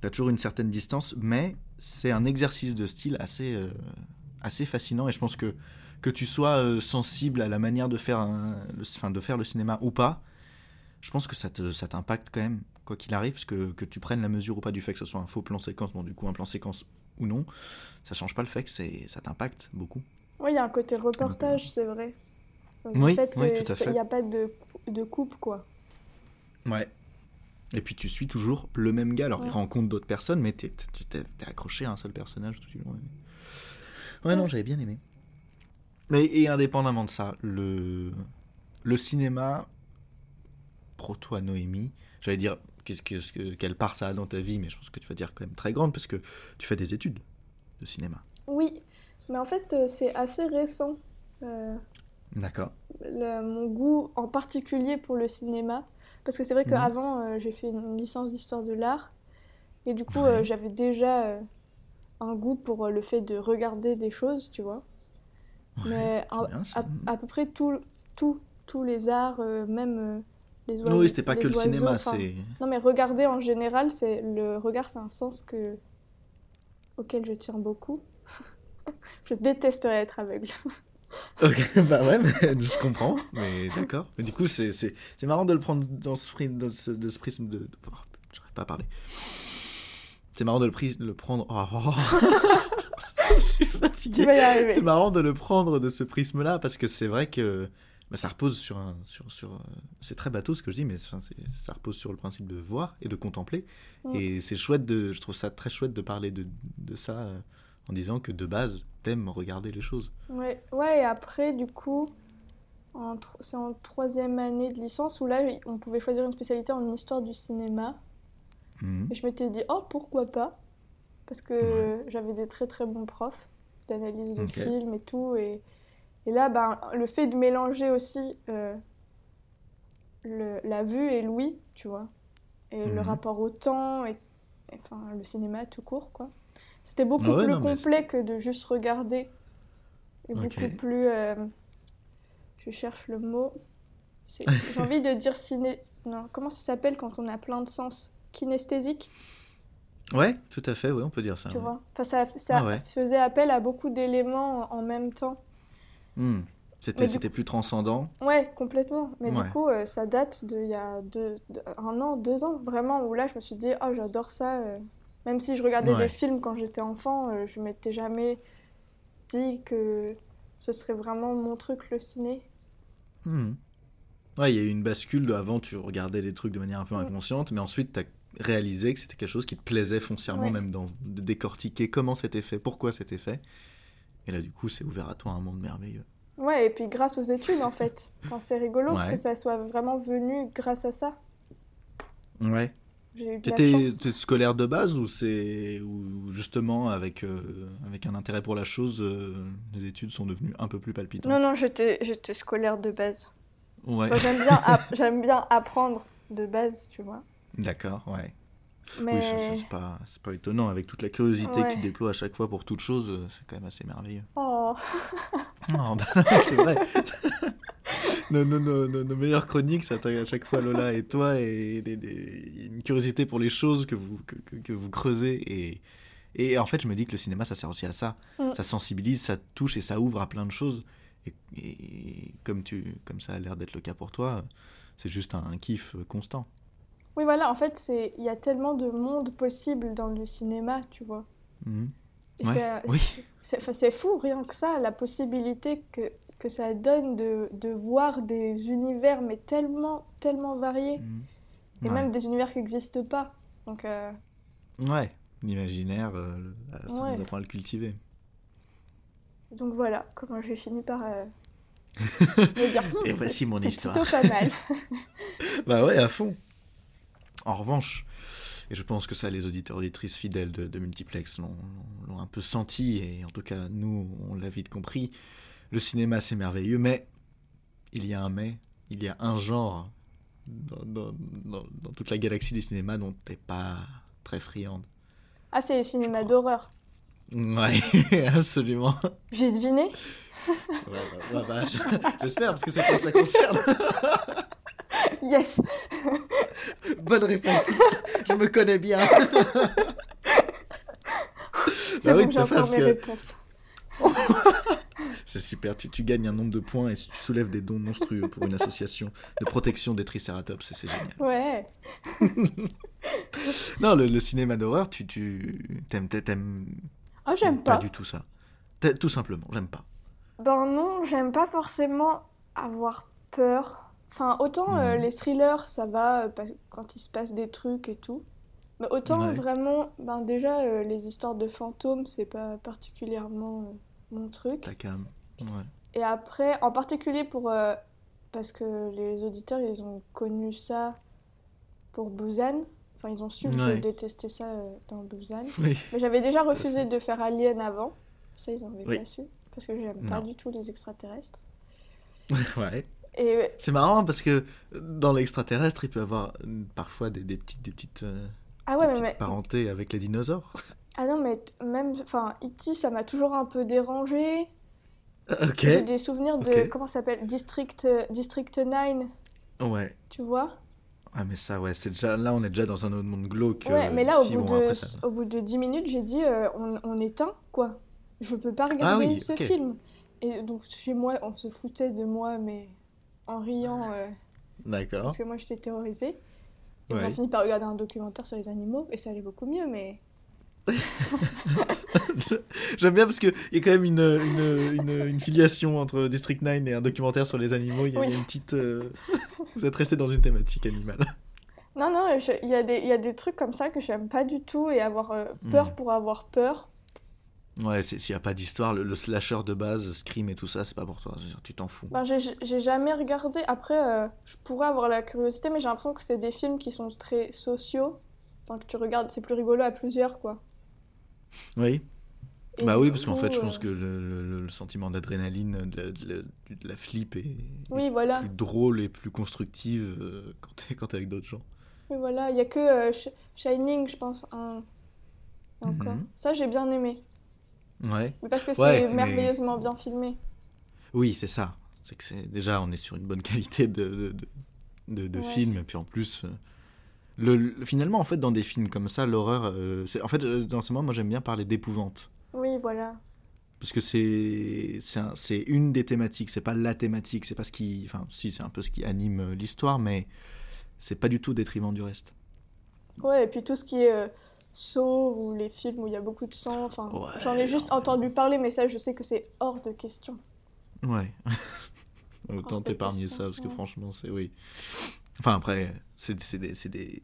tu as toujours une certaine distance, mais c'est un exercice de style assez, euh, assez fascinant. Et je pense que que tu sois euh, sensible à la manière de faire, un- le, enfin, de faire le cinéma ou pas, je pense que ça te- ça t'impacte quand même, quoi qu'il arrive, parce que, que tu prennes la mesure ou pas du fait que ce soit un faux plan séquence, bon du coup un plan séquence ou non, ça change pas le fait que c'est, ça t'impacte beaucoup. Oui, il y a un côté reportage, c'est vrai. Le Oui, fait oui, tout à fait. Il n'y a pas de, de coupe, quoi. Ouais. Et puis tu suis toujours le même gars, alors il Ouais. rencontre d'autres personnes, mais tu t'es, accroché à un seul personnage tout du long. Ouais, non, j'avais bien aimé. Mais, et indépendamment de ça, le, le cinéma, pro toi Noémie, j'allais dire que- quelle part ça a dans ta vie, mais je pense que tu vas dire quand même très grande, parce que tu fais des études de cinéma. Oui, mais en fait, euh, c'est assez récent. euh, D'accord. mon goût en particulier pour le cinéma. Parce que c'est vrai Mhm. qu'avant, euh, j'ai fait une licence d'histoire de l'art. Et du coup, Ouais. euh, j'avais déjà euh, un goût pour le fait de regarder des choses, tu vois. Mais à, bien, à- à peu près tout, tout, tous les arts, même les oiseaux. Oui, c'était pas les que le oiseaux, cinéma, enfin, c'est. Non, mais regarder en général, c'est le regard, c'est un sens que auquel je tiens beaucoup. je détesterais être aveugle. Ok, bah ouais, mais je comprends, mais d'accord. Mais du coup, c'est, c'est, c'est marrant de le prendre dans ce, pri- dans ce, de ce prisme de. de- oh, j'arrive pas à parler. C'est marrant de le, pris- le prendre. oh, oh. je suis fatigué. C'est marrant de le prendre de ce prisme-là parce que c'est vrai que bah, ça repose sur un. Sur, sur, euh, c'est très bateau ce que je dis, mais ça repose sur le principe de voir et de contempler. Et c'est chouette de. Je trouve ça très chouette de parler de, de ça euh, en disant que de base, t'aimes regarder les choses. Ouais, ouais, et après, du coup, c'est en troisième année de licence où là, on pouvait choisir une spécialité en histoire du cinéma. Mhm. Et je m'étais dit, oh, pourquoi pas? Parce que j'avais des très très bons profs d'analyse de films et tout. Et, et là, ben, le fait de mélanger aussi euh, le, la vue et l'ouïe, tu vois, et le mhm. rapport au temps, et, enfin, le cinéma tout court, quoi. C'était beaucoup plus complet que de juste regarder. Et beaucoup plus. Euh, je cherche le mot. J'ai envie de dire ciné. Non, comment ça s'appelle quand on a plein de sens? Kinesthésique? Ouais, tout à fait, oui, on peut dire ça. Tu vois? Enfin, Ça, ça ah faisait appel à beaucoup d'éléments en même temps. Hmm. C'était plus transcendant Ouais, complètement. Mais du coup, euh, ça date d'il y a deux, un an, deux ans, vraiment, où là, je me suis dit, oh, j'adore ça. Euh. Même si je regardais des films quand j'étais enfant, euh, je m'étais jamais dit que ce serait vraiment mon truc, le ciné. Hmm. Ouais, il y a eu une bascule de avant, tu regardais des trucs de manière un peu inconsciente, mais ensuite, tu as réalisé que c'était quelque chose qui te plaisait foncièrement, même dans, de décortiquer comment c'était fait, pourquoi c'était fait. Et là, du coup, c'est ouvert à toi un monde merveilleux. Ouais, et puis grâce aux études, en fait. Enfin, c'est rigolo que ça soit vraiment venu grâce à ça. Ouais. T'étais scolaire de base ou c'est ou justement avec euh, avec un intérêt pour la chose, euh, les études sont devenues un peu plus palpitantes? Non non, j'étais j'étais scolaire de base. Ouais. j'aime bien j'aime bien apprendre de base, tu vois. D'accord, ouais. Mais... Oui, c'est pas, pas étonnant. Avec toute la curiosité que tu déploies à chaque fois pour toute chose, euh, c'est quand même assez merveilleux. Oh, bah, c'est vrai. nos, nos, nos, nos, meilleures chroniques, ça à chaque fois Lola et toi, et une curiosité pour les choses que vous, que, que, vous creusez. Et, et en fait, je me dis que le cinéma, ça sert aussi à ça. Mm. Ça sensibilise, ça touche et ça ouvre à plein de choses. Et, et comme, tu, comme ça a l'air d'être le cas pour toi, c'est juste un kiff constant. Oui, voilà, en fait, il y a tellement de mondes possibles dans le cinéma, tu vois. Mhm. C'est fou, rien que ça, la possibilité que, que ça donne de, de voir des univers, mais tellement, tellement variés. Mhm. Et même des univers qui n'existent pas. Donc, euh... Ouais, l'imaginaire, euh, ça nous apprend à le cultiver. Donc voilà, comment j'ai fini par euh, me dire. Et voici mon histoire. C'est plutôt pas mal. bah ouais, à fond. En revanche, et je pense que ça, les auditeurs auditrices fidèles de, Multiplex l'ont un peu senti, et en tout cas, nous, on l'a vite compris. Le cinéma, c'est merveilleux, mais il y a un mais, il y a un genre dans, toute la galaxie du cinéma dont t'es pas très friande. Ah, c'est le cinéma d'horreur. Ouais, absolument. J'ai deviné. ouais, bah, bah, j'espère, parce que c'est toi que ça concerne. Yes Bonne réponse. Je me connais bien. C'est bah oui, j'ai encore mes réponses. C'est super, tu, tu, gagnes un nombre de points et tu soulèves des dons monstrueux pour une association de protection des triceratops, c'est génial. Ouais. non, le, cinéma d'horreur, tu, tu t'aimes, t'aimes. Ah, j'aime pas. Pas du tout ça. Tout simplement, j'aime pas. Ben non, j'aime pas forcément avoir peur. Enfin, autant euh, les thrillers, ça va euh, quand il se passe des trucs et tout. Mais autant vraiment, ben déjà, euh, les histoires de fantômes, c'est pas particulièrement mon truc. La cam. Ouais. Et après, en particulier pour. parce que les auditeurs, ils ont connu ça pour Busan. Enfin, ils ont su que je détestais ça dans Busan. Mais j'avais déjà refusé de faire Alien avant. Ça, ils n'avaient pas su. Parce que j'aime pas du tout les extraterrestres. ouais. C'est marrant parce que dans l'extraterrestre, il peut y avoir parfois des, des petites, des petites, euh, ah ouais, mais, parentés avec les dinosaures. Ah non, mais même, enfin, E.T., ça m'a toujours un peu dérangé. Ok. J'ai des souvenirs de, comment ça s'appelle District, District 9. Ouais. Tu vois? Ah, mais ça, ouais, c'est déjà, là, on est déjà dans un autre monde glauque. Ouais, mais là, au bout, de, au bout de 10 minutes, j'ai dit, euh, on, on, éteint, quoi. Je peux pas ah regarder ce film. Et donc, chez moi, on se foutait de moi, mais en riant. Euh, D'accord. Parce que moi, j'étais terrorisée. Et on a fini par regarder un documentaire sur les animaux et ça allait beaucoup mieux, mais. J'aime bien parce qu'il y a quand même une, une, une, filiation entre District 9 et un documentaire sur les animaux. Il y a, une petite. Euh, vous êtes resté dans une thématique animale. Non, non, il y, a des, y a des trucs comme ça que j'aime pas du tout et avoir euh, peur hmm. pour avoir peur. Ouais, s'il n'y a pas d'histoire, le, slasher de base, Scream et tout ça, c'est pas pour toi, tu t'en fous. Ben, j'ai jamais regardé. Après, euh, je pourrais avoir la curiosité, mais j'ai l'impression que c'est des films qui sont très sociaux. Enfin, que tu regardes, c'est plus rigolo à plusieurs, quoi. Oui. bah oui, parce qu'en fait, je pense euh, que le, sentiment d'adrénaline, de, la flip est, oui, voilà. plus drôle et plus constructive euh, quand t'es avec d'autres gens. Oui, voilà, il y a que euh, Shining, je pense, un... encore. Mhm. Ça, j'ai bien aimé. Ouais. parce que c'est merveilleusement bien filmé. Oui, c'est ça. C'est que c'est déjà, on est sur une bonne qualité de, de, de, film, et puis en plus le, finalement, en fait, dans des films comme ça, l'horreur, euh, c'est en fait, euh, dans ce moment, moi, j'aime bien parler d'épouvante. Oui, voilà. Parce que c'est c'est une des thématiques, c'est pas la thématique, c'est pas ce qui, enfin, si, c'est un peu ce qui anime euh, l'histoire, mais c'est pas du tout détriment du reste. Ouais, et puis tout ce qui est euh, ou les films où il y a beaucoup de sang, enfin, j'en ai juste entendu parler, mais ça, je sais que c'est hors de question. Ouais. Autant t'épargner ça, parce que franchement, c'est oui. Enfin, après, c'est des, des,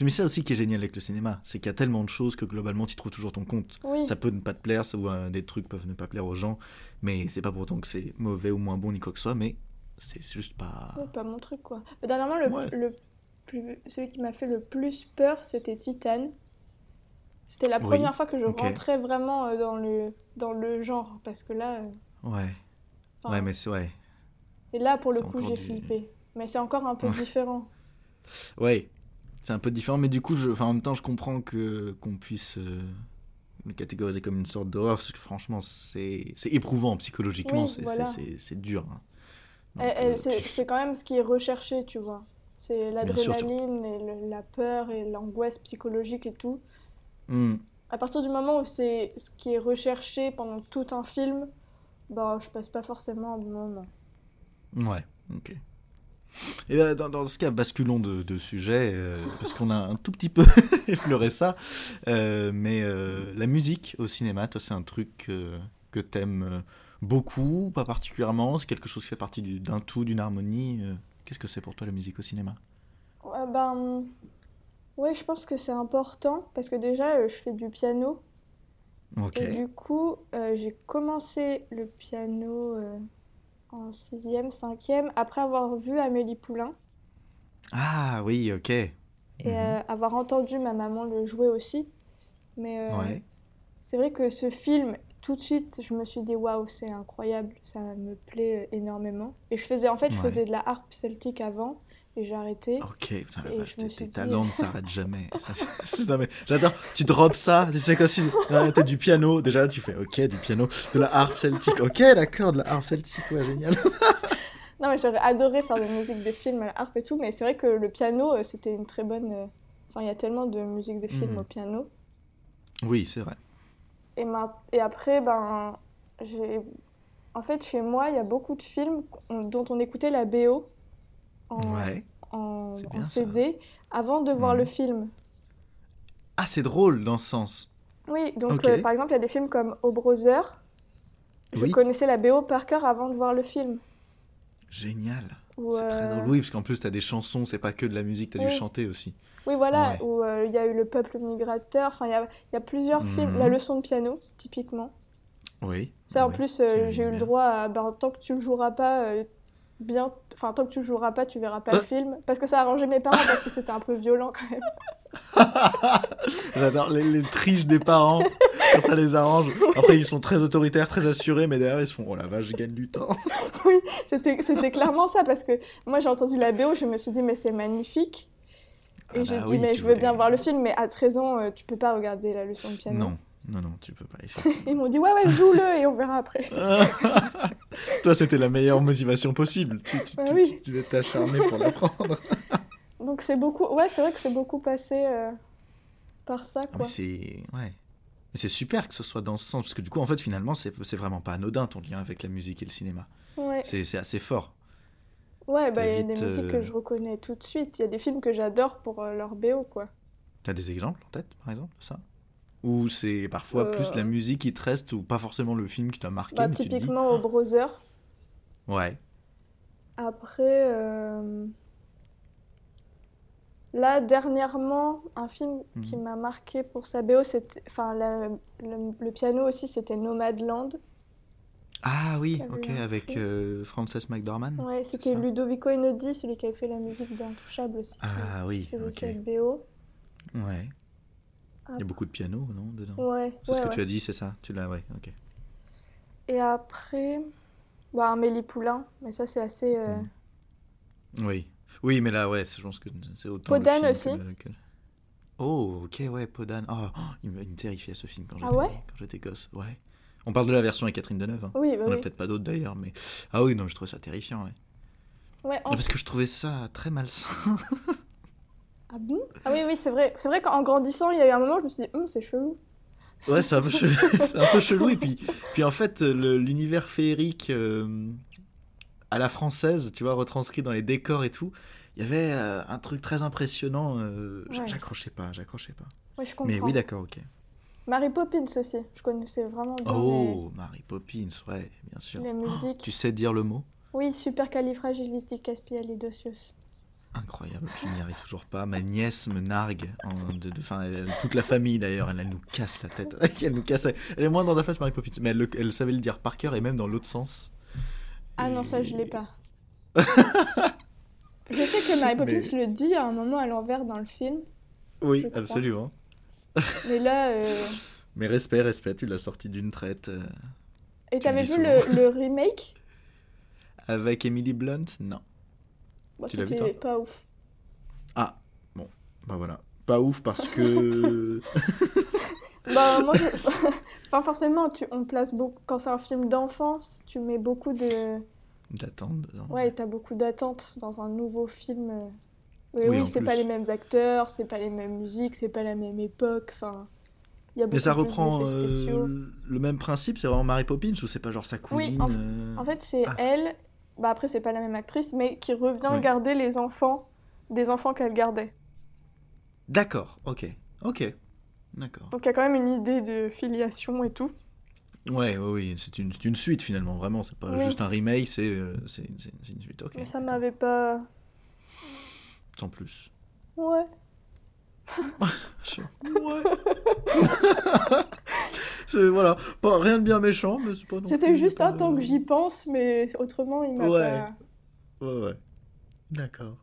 Mais ça aussi qui est génial avec le cinéma, c'est qu'il y a tellement de choses que globalement, tu trouves toujours ton compte. Ça peut ne pas te plaire, ça, ou euh, des trucs peuvent ne pas plaire aux gens, mais c'est pas pour autant que c'est mauvais ou moins bon ni quoi que ce soit, mais c'est juste pas. pas mon truc, quoi. Mais dernièrement, le, le plus... celui qui m'a fait le plus peur, c'était Titan. C'était la première fois que je rentrais vraiment euh, dans le, dans le genre, parce que là. Euh, ouais. ouais, mais c'est. Ouais. Et là, pour le coup, j'ai flippé. Mais c'est encore un peu différent. Ouais, c'est un peu différent, mais du coup, je, en même temps, je comprends que qu'on puisse euh, le catégoriser comme une sorte d'horreur, parce que franchement, c'est éprouvant psychologiquement, c'est dur. Hein. Euh, c'est quand même ce qui est recherché, tu vois. C'est l'adrénaline et la peur et l'angoisse psychologique et tout. Hmm. À partir du moment où c'est ce qui est recherché pendant tout un film, bah, je passe pas forcément un bon moment. Ouais, ok. Et ben, dans, ce cas, basculons de, sujet, euh, parce qu'on a un tout petit peu effleuré ça. Euh, mais euh, la musique au cinéma, toi, c'est un truc que t'aimes beaucoup, pas particulièrement? C'est quelque chose qui fait partie d'un tout, d'une harmonie Qu'est-ce que c'est pour toi la musique au cinéma? Ben, Oui, je pense que c'est important, parce que déjà, je fais du piano. Et du coup, j'ai commencé le piano en sixième, cinquième, après avoir vu Amélie Poulain. Ah oui, ok. Et mhm. euh, avoir entendu ma maman le jouer aussi. Mais euh, c'est vrai que ce film, tout de suite, je me suis dit waouh, c'est incroyable, ça me plaît énormément. Et je faisais, en fait, je faisais de la harpe celtique avant et j'ai arrêté. Ok, putain, la vache, tes, talents ne s'arrêtent jamais. J'adore, tu te rends ça, tu sais quoi, si t'as du piano, déjà tu fais ok, du piano, de la harpe celtique, ok, d'accord, de la harpe celtique, ouais, génial. non, mais j'aurais adoré faire de la musique des films à la harpe et tout, mais c'est vrai que le piano, euh, c'était une très bonne. Euh, enfin, il y a tellement de musique des films hmm. au piano. Oui, c'est vrai. Et, ma... et après, ben, j'ai. En fait, chez moi, il y a beaucoup de films dont on écoutait la BO en, CD avant de voir le film. Ah, c'est drôle dans ce sens. Oui, donc euh, par exemple, il y a des films comme O Brother. Je connaissais la BO par cœur avant de voir le film. Génial. C'est très drôle. Oui, parce qu'en plus, tu as des chansons, c'est pas que de la musique, tu as dû chanter aussi. Oui, voilà, où euh, il y a eu Le Peuple Migrateur, enfin, il y a, y a, plusieurs films. La leçon de piano, typiquement. Oui. Ça, en plus, euh, j'ai eu le droit à. Ben, tant que tu le joueras pas, bien. Enfin, tant que tu joueras pas, tu verras pas le euh. film. Parce que ça a arrangé mes parents parce que c'était un peu violent quand même. J'adore les, les, triches des parents quand ça les arrange. Après, ils sont très autoritaires, très assurés, mais derrière, ils se font Oh la vache, je gagne du temps. oui, c'était clairement ça parce que moi j'ai entendu la BO, je me suis dit, mais c'est magnifique. Et ah j'ai bah dit, mais je veux bien voir le film, mais à 13 ans, euh, tu peux pas regarder la leçon de piano. Non. Non, non, tu peux pas. Ils m'ont dit ouais, ouais, joue-le et on verra après. Toi, c'était la meilleure motivation possible. Tu, tu, bah oui. tu, devais t'acharner pour l'apprendre. Donc c'est beaucoup. Ouais, c'est vrai que c'est beaucoup passé euh, par ça, quoi. c'est ouais. Mais c'est super que ce soit dans ce sens parce que du coup, en fait, finalement, c'est vraiment pas anodin ton lien avec la musique et le cinéma. Ouais. C'est assez fort. Ouais, bah il y a des musiques que euh, je reconnais tout de suite. Il y a des films que j'adore pour euh, leur BO, quoi. T'as des exemples en tête, par exemple, de ça? Ou c'est parfois plus la musique qui te reste ou pas forcément le film qui t'a marqué bah, Typiquement au Brother. Ouais. Après, là, dernièrement, un film mhm. qui m'a marqué pour sa BO, c'était. Enfin, le, piano aussi, c'était Nomadland. Ah oui, ok, avec euh, Frances McDormand. Ouais, c'était Ludovico Einaudi, celui qui avait fait la musique d'Intouchable aussi. Ah oui, ok. cette BO. Ouais. Il y a beaucoup de piano, non, dedans Ouais. C'est ce que tu as dit, c'est ça Tu l'as, ouais, ok. Et après, bah, Amélie Poulain, mais ça c'est assez. Euh, hmm. Oui. Oui, mais là, ouais, je pense que c'est autant. Podane aussi. Oh, ok, ouais, Podane. Oh, il me terrifiait ce film quand ah j'étais gosse. Ouais. On parle de la version avec Catherine Deneuve. Hein. Oui, bah On a peut-être pas d'autres d'ailleurs, mais. Ah oui, non, je trouvais ça terrifiant, ouais. Ouais, Parce que je trouvais ça très malsain. ah bon? Ah oui, oui, c'est vrai. C'est vrai qu'en grandissant, il y a eu un moment, je me suis dit, hum, c'est chelou. Ouais, c'est un, peu chelou. un peu chelou. Et puis, puis en fait, l'univers féerique euh, à la française, tu vois, retranscrit dans les décors et tout, il y avait euh, un truc très impressionnant. Euh, j'accrochais pas, j'accrochais pas. Ouais, je comprends. Mais oui, d'accord, ok. Mary Poppins aussi, je connaissais vraiment bien. Oh, Mary Poppins, ouais, bien sûr. Les musiques. tu sais dire le mot? Oui, supercalifragilisticexpialidocious. Incroyable, je n'y arrive toujours pas. Ma nièce me nargue, de, toute la famille d'ailleurs, elle, nous casse la tête. elle nous casse. Elle est moins dans la face Mary Poppins, mais elle, elle, savait le dire par cœur et même dans l'autre sens. Ah non, ça je l'ai pas. je sais que Mary Poppins le dit à un moment à l'envers dans le film. Oui, absolument. Mais là. Euh, Mais respect, respect, tu l'as sorti d'une traite. Euh, et t'avais vu le, remake? Avec Emily Blunt? Non. C'était pas ouf. Ah, bon, bah voilà. Pas ouf parce que. bah, moi, enfin, forcément, tu, on place beaucoup. Quand c'est un film d'enfance, tu mets beaucoup de. D'attente Ouais, t'as beaucoup d'attentes dans un nouveau film. Euh, oui, oui, c'est pas les mêmes acteurs, c'est pas les mêmes musiques, c'est pas la même époque. Enfin, Mais ça reprend euh, le même principe, c'est vraiment Mary Poppins ou c'est pas genre sa cousine Oui, euh en, fait, c'est ah. elle. Bah après, c'est pas la même actrice, mais qui revient garder les enfants des enfants qu'elle gardait. D'accord, ok, ok, d'accord. Donc il y a quand même une idée de filiation et tout. Ouais, oui, oui. c'est une, une, suite finalement, vraiment, c'est pas juste un remake, c'est euh, une suite, ok. Mais ça m'avait pas sans plus. Ouais. ouais. c'est voilà, pas rien de bien méchant, mais c'est pas. C'était juste un temps que j'y pense, mais autrement il m'a ouais. Ouais, ouais. D'accord.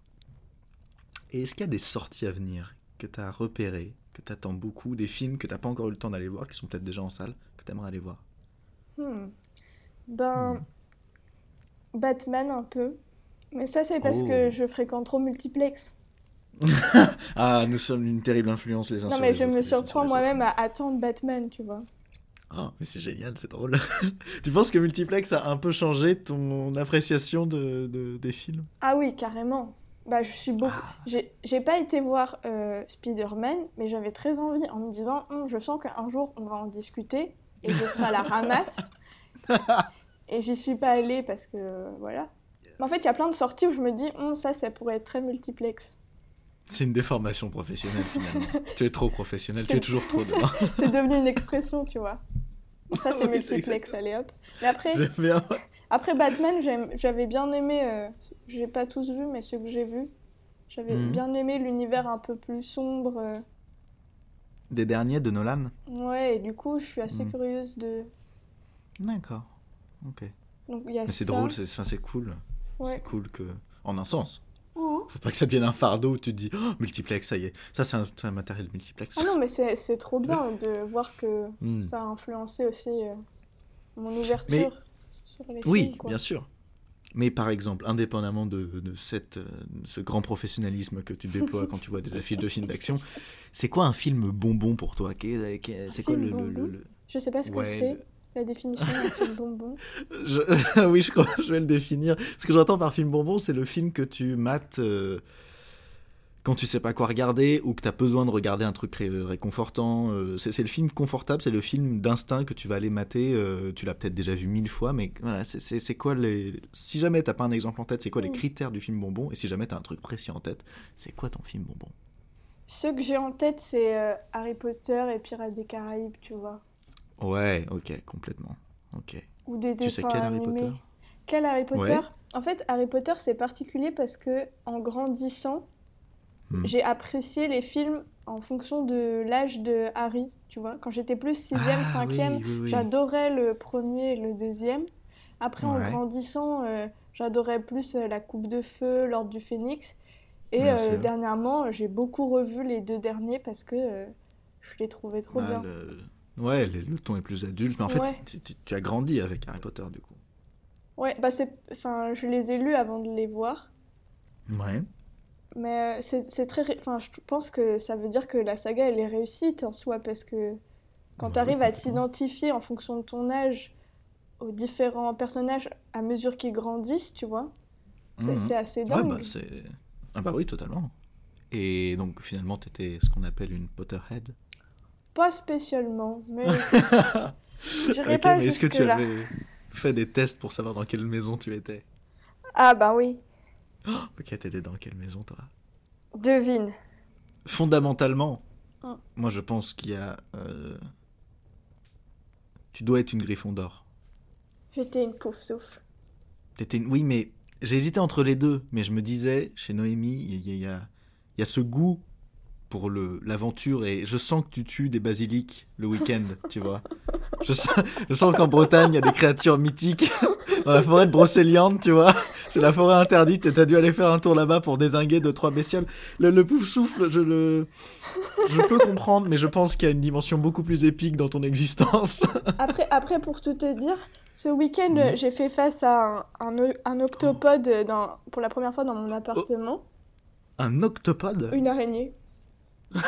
Et est-ce qu'il y a des sorties à venir que tu as repérées, que tu attends beaucoup, des films que tu n'as pas encore eu le temps d'aller voir, qui sont peut-être déjà en salle, que tu aimerais aller voir? Hmm. Ben. Hmm. Batman un peu. Mais ça, c'est parce que oh. je fréquente trop multiplex. ah, nous sommes une terrible influence les uns Non, mais je me surprends moi-même à attendre Batman, tu vois. Ah, mais c'est génial, c'est drôle. tu penses que Multiplex a un peu changé ton appréciation de, des films? Ah oui, carrément. Bah, je suis beaucoup. Ah. J'ai pas été voir euh, Spider-Man, mais j'avais très envie en me disant hum, je sens qu'un jour on va en discuter et je serai à la ramasse. et j'y suis pas allée parce que voilà. Mais en fait, il y a plein de sorties où je me dis, hum, ça, ça pourrait être très multiplex. C'est une déformation professionnelle finalement. tu es trop professionnel, tu es toujours trop dedans. c'est devenu une expression, tu vois. Ça, c'est multiplex, allez hop. Mais après, après Batman, j'avais bien aimé, euh, j'ai pas tous vu, mais ceux que j'ai vus, j'avais mhm. bien aimé l'univers un peu plus sombre. Euh. Des derniers de Nolan? Ouais, et du coup, je suis assez mhm. curieuse de. D'accord, ok. Donc, c'est drôle, c'est cool. C'est cool que. En un sens. Faut pas que ça devienne un fardeau où tu te dis oh, multiplex, ça y est. Ça, c'est un, matériel multiplex. Ah non, mais c'est trop bien de voir que mmh. ça a influencé aussi euh, mon ouverture sur les Oui, bien sûr. Mais par exemple, indépendamment de, de cette, euh, ce grand professionnalisme que tu déploies quand tu vois des affiches de films d'action, c'est quoi un film bonbon pour toi? C'est quoi le, le, Je sais pas ce que c'est. La définition d'un film bonbon Oui, je crois je vais le définir. Ce que j'entends par film bonbon, c'est le film que tu mates euh, quand tu sais pas quoi regarder ou que tu as besoin de regarder un truc réconfortant. Euh, c'est le film confortable, c'est le film d'instinct que tu vas aller mater. Euh, tu l'as peut-être déjà vu mille fois, mais voilà, c'est quoi les. Si jamais t'as pas un exemple en tête, c'est quoi les mm. critères du film bonbon? Et si jamais tu as un truc précis en tête, c'est quoi ton film bonbon? Ceux que j'ai en tête, c'est Harry Potter et Pirates des Caraïbes, tu vois. Ouais, ok, complètement. Ok. Ou des Tu sais dessins quel Harry. Potter? Quel Harry Potter? Ouais. En fait, Harry Potter, c'est particulier parce que en grandissant, Hmm. j'ai apprécié les films en fonction de l'âge de Harry, tu vois. Quand j'étais plus 6e, Ah, 5e, oui, oui, oui. j'adorais le premier et le deuxième. Après, en grandissant, euh, j'adorais plus euh, La Coupe de Feu, L'Ordre du Phénix. Et euh, dernièrement, j'ai beaucoup revu les deux derniers parce que je les trouvais trop Bah, bien. le- Ouais, le, le ton est plus adulte, mais en fait, Ouais. tu, tu- tu as grandi avec Harry Potter, du coup. Ouais, bah c'est... Enfin, je les ai lus avant de les voir. Ouais. Mais euh, c'est c'est très... Enfin, je pense que ça veut dire que la saga, elle est réussite en soi, parce que quand Ouais, tu arrives à t'identifier en fonction de ton âge aux différents personnages à mesure qu'ils grandissent, tu vois, c'est Mhm. assez Ouais, dingue. bah c'est. Ah, bah oui, totalement. Et donc, finalement, t'étais ce qu'on appelle une Potterhead. Pas spécialement, mais j'irai pas mais est-ce que tu jusque-là. avais fait des tests pour savoir dans quelle maison tu étais? Ah bah oui, Ok, t'étais dans quelle maison, toi? Devine. Fondamentalement, Mm. moi je pense qu'il y a. euh, Tu dois être une griffon d'or. J'étais une pouf souffle. T'étais une- Oui, mais j'ai hésité entre les deux. Mais je me disais, chez Noémie, il y, y a, il y a ce goût pour le- l'aventure et je sens que tu tues des basiliques le week-end, tu vois. Je sens, je sens qu'en Bretagne, il y a des créatures mythiques dans la forêt de Brocéliande, tu vois. C'est la forêt interdite et t'as dû aller faire un tour là-bas pour désinguer deux, trois bestioles. Le, le pouf souffle, je le. Je peux comprendre, mais je pense qu'il y a une dimension beaucoup plus épique dans ton existence. Après, après, pour tout te dire, ce week-end, j'ai fait face à un, un, octopode dans, pour la première fois dans mon appartement. Un octopode? Une araignée.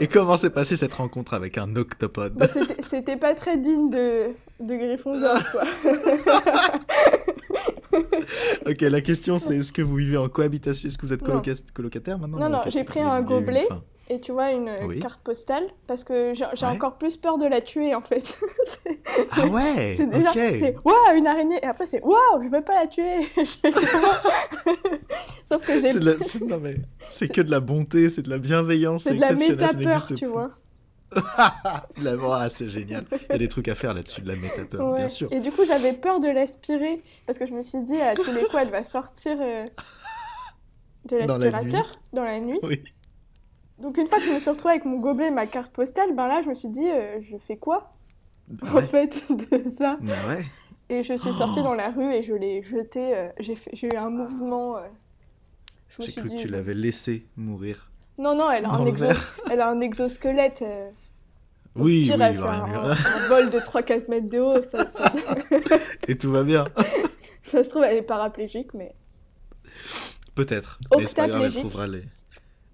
Et comment s'est passée cette rencontre avec un octopode Bah, c'était pas très digne de, de Gryffondor, quoi. Ok, la question c'est est-ce que vous vivez en cohabitation Est-ce que vous êtes coloca- colocataire maintenant? Non, non, j'ai pris un gobelet. Et tu vois, une Oui. carte postale, parce que j'ai Ouais. encore plus peur de la tuer, en fait. Ah ouais c'est déjà, c'est waouh, une araignée, et après c'est waouh, je veux pas la tuer. Sauf que j'ai C'est que de la bonté, c'est de la bienveillance, c'est de la méta-peur, n'existe tu vois. La- ah, c'est génial. Il y a des trucs à faire là-dessus, de la métapeur, Ouais. bien sûr. Et du coup, j'avais peur de l'aspirer parce que je me suis dit, à tous les coups, elle va sortir euh, de Dans la l'aspirateur dans la nuit. Oui. Donc, une fois que je me suis retrouvée avec mon gobelet et ma carte postale, ben là, je me suis dit, euh, je fais quoi Bah en ouais. fait de ça Bah ouais. Et je suis sortie dans la rue et je l'ai jeté. euh, j'ai eu un mouvement. euh, J'ai cru que tu l'avais laissé mourir. Non, non, elle a, un le exo- verre. elle a un exosquelette. euh, Oui, pire, oui, elle fait un, mais- un vol de 3-4 mètres de haut. Ça, ça- Et tout va bien. ça se trouve, elle est paraplégique, mais. Peut-être. Mais c'est pas grave, elle trouvera les.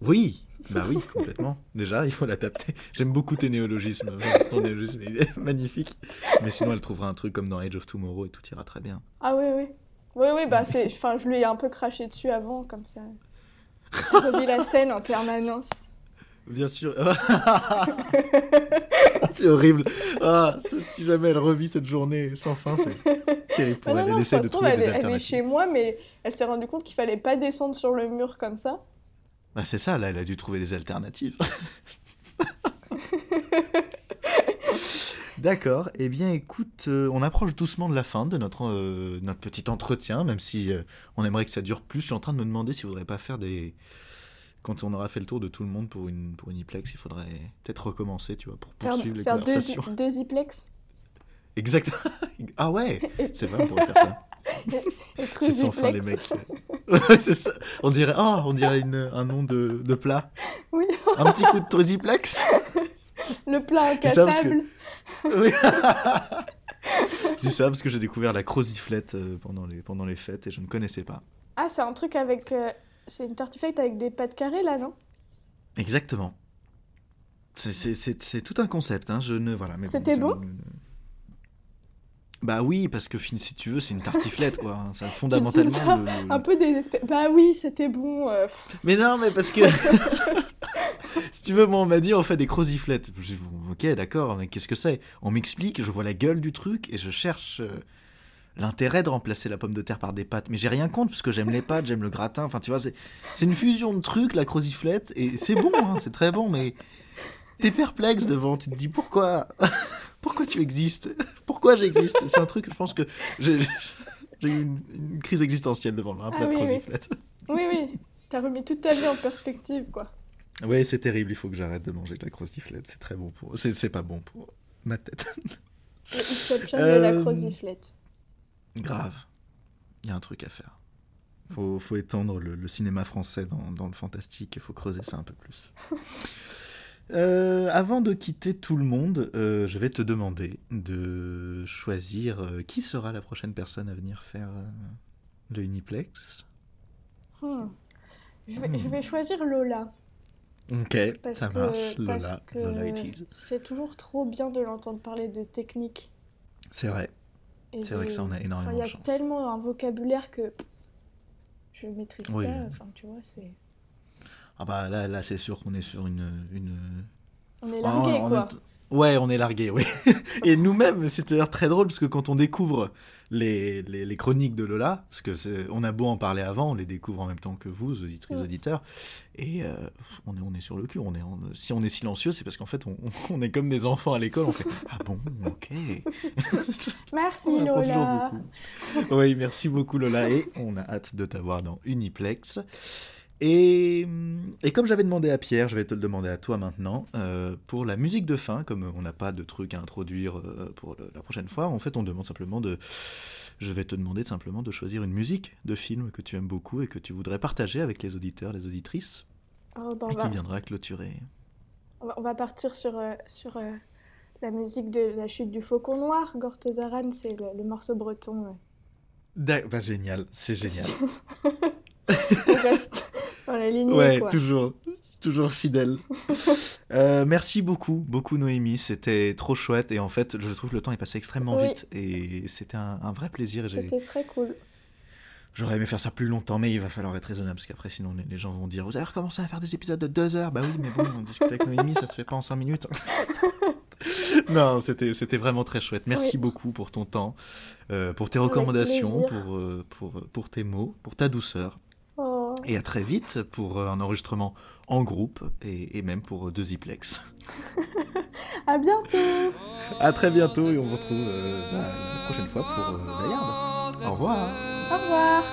Oui, bah oui, complètement. Déjà, il faut l'adapter. J'aime beaucoup tes néologismes. Ton néologisme est magnifique. Mais sinon, elle trouvera un truc comme dans Age of Tomorrow et tout ira très bien. Ah oui, oui. Oui, oui, bah c'est... Enfin, je lui ai un peu craché dessus avant, comme ça. Je revis la scène en permanence. Bien sûr. c'est horrible. Ah, si jamais elle revit cette journée sans fin, c'est terrible pour Ah non, elle. non, Elle essaie ça de se trouve, trouver elle, des elle est chez moi, mais elle s'est rendue compte qu'il fallait pas descendre sur le mur comme ça. Bah, c'est ça, là, elle a dû trouver des alternatives. D'accord. Eh bien, écoute, euh, on approche doucement de la fin de notre, euh, notre petit entretien, même si euh, on aimerait que ça dure plus. Je suis en train de me demander s'il ne faudrait pas faire des... Quand on aura fait le tour de tout le monde pour une, pour une Iplex, il faudrait peut-être recommencer, tu vois, pour Faire, poursuivre les faire deux, deux ziplex. Exact. ah ouais, c'est vrai, on pourrait faire ça. C'est sans fin, les cruziplex. mecs. Ça. On dirait, ah, on dirait une- un nom de, de plat. Oui, Un petit coup de trusiplex le plat parce que- incassable. Oui. je dis ça parce que j'ai découvert la croziflette euh, pendant les, pendant les fêtes et je ne connaissais pas. Ah, c'est un truc avec. euh, C'est une tartiflette avec des pâtes carrées là, non? Exactement. C'est- tout un concept, hein. Je ne voilà. C'était bon? ne- Bah oui, parce que si tu veux, c'est une tartiflette quoi. Ça, fondamentalement. ça, le- le- Un peu désespéré. Bah oui, c'était bon. euh. Mais non, mais parce que. si tu veux, moi, on m'a dit, on fait des croziflettes. Je ok, d'accord, mais qu'est-ce que c'est? On m'explique, je vois la gueule du truc et je cherche. euh, l'intérêt de remplacer la pomme de terre par des pâtes. Mais j'ai rien contre parce que j'aime les pâtes, j'aime le gratin. Enfin, tu vois, c'est une fusion de trucs, la croziflette, et c'est bon, hein, c'est très bon, mais t'es perplexe devant. Tu te dis pourquoi, pourquoi tu existes, pourquoi j'existe? C'est un truc, je pense que j'ai eu une, crise existentielle devant un plat ah de croziflette. Oui, oui, t'as remis toute ta vie en perspective, quoi. Oui, c'est terrible. Il faut que j'arrête de manger de la croziflette. C'est très bon pour. C'est pas bon pour ma tête. Il faut de la euh, croziflette. Grave. Il y a un truc à faire. Faut, faut étendre le, cinéma français dans, dans, le fantastique. Il faut creuser ça un peu plus. Euh, avant de quitter tout le monde, euh, je vais te demander de choisir qui sera la prochaine personne à venir faire le Uniplex. Hmm. Je, vais, je, vais, choisir Lola. Ok, ça marche. Lola, C'est toujours trop bien de l'entendre parler de technique. C'est vrai. C'est vrai que ça en a énormément Il y a tellement un vocabulaire que je maîtrise pas. Enfin, tu vois, c'est. Ah bah là, là c'est sûr qu'on est sur une, une... On est largué, quoi. Ouais, on est largué, oui. et nous-mêmes, c'est d'ailleurs très drôle parce que quand on découvre les, les, chroniques de Lola, parce que on a beau en parler avant, on les découvre en même temps que vous, auditrices, auditeurs, et euh, on, est, on est sur le cul. On est, si on est silencieux, c'est parce qu'en fait, on, on, est comme des enfants à l'école, on fait Ah bon, ok. Merci Lola. Oui, merci beaucoup Lola, et on a hâte de t'avoir dans Uniplex. Et, comme j'avais demandé à Pierre, je vais te le demander à toi maintenant. Euh, pour la musique de fin, comme on n'a pas de truc à introduire euh, pour la prochaine fois, en fait, on demande simplement de. Je vais te demander simplement de choisir une musique de film que tu aimes beaucoup et que tu voudrais partager avec les auditeurs, les auditrices, oh, bah, et qui viendra clôturer. On va, partir sur, euh, sur la musique de La chute du faucon noir. Gortozaran, c'est le, morceau breton. Bah, génial, c'est génial. ouais, toujours, toujours fidèle. Euh, merci beaucoup, beaucoup Noémie, c'était trop chouette et en fait, je trouve que le temps est passé extrêmement vite et c'était un, vrai plaisir. C'était très cool. J'aurais aimé faire ça plus longtemps, mais il va falloir être raisonnable parce qu'après, sinon, les gens vont dire Vous allez recommencer à faire des épisodes de deux heures? Bah oui, mais bon, on discute avec Noémie, ça se fait pas en cinq minutes. non, c'était, vraiment très chouette. Merci beaucoup pour ton temps, euh, pour tes recommandations, pour, euh, pour, pour tes mots, pour ta douceur. Et à très vite pour euh, un enregistrement en groupe et, même pour deux Ziplex. à bientôt À très bientôt et on vous retrouve euh, bah, la prochaine fois pour euh, la Yard. Au revoir Au revoir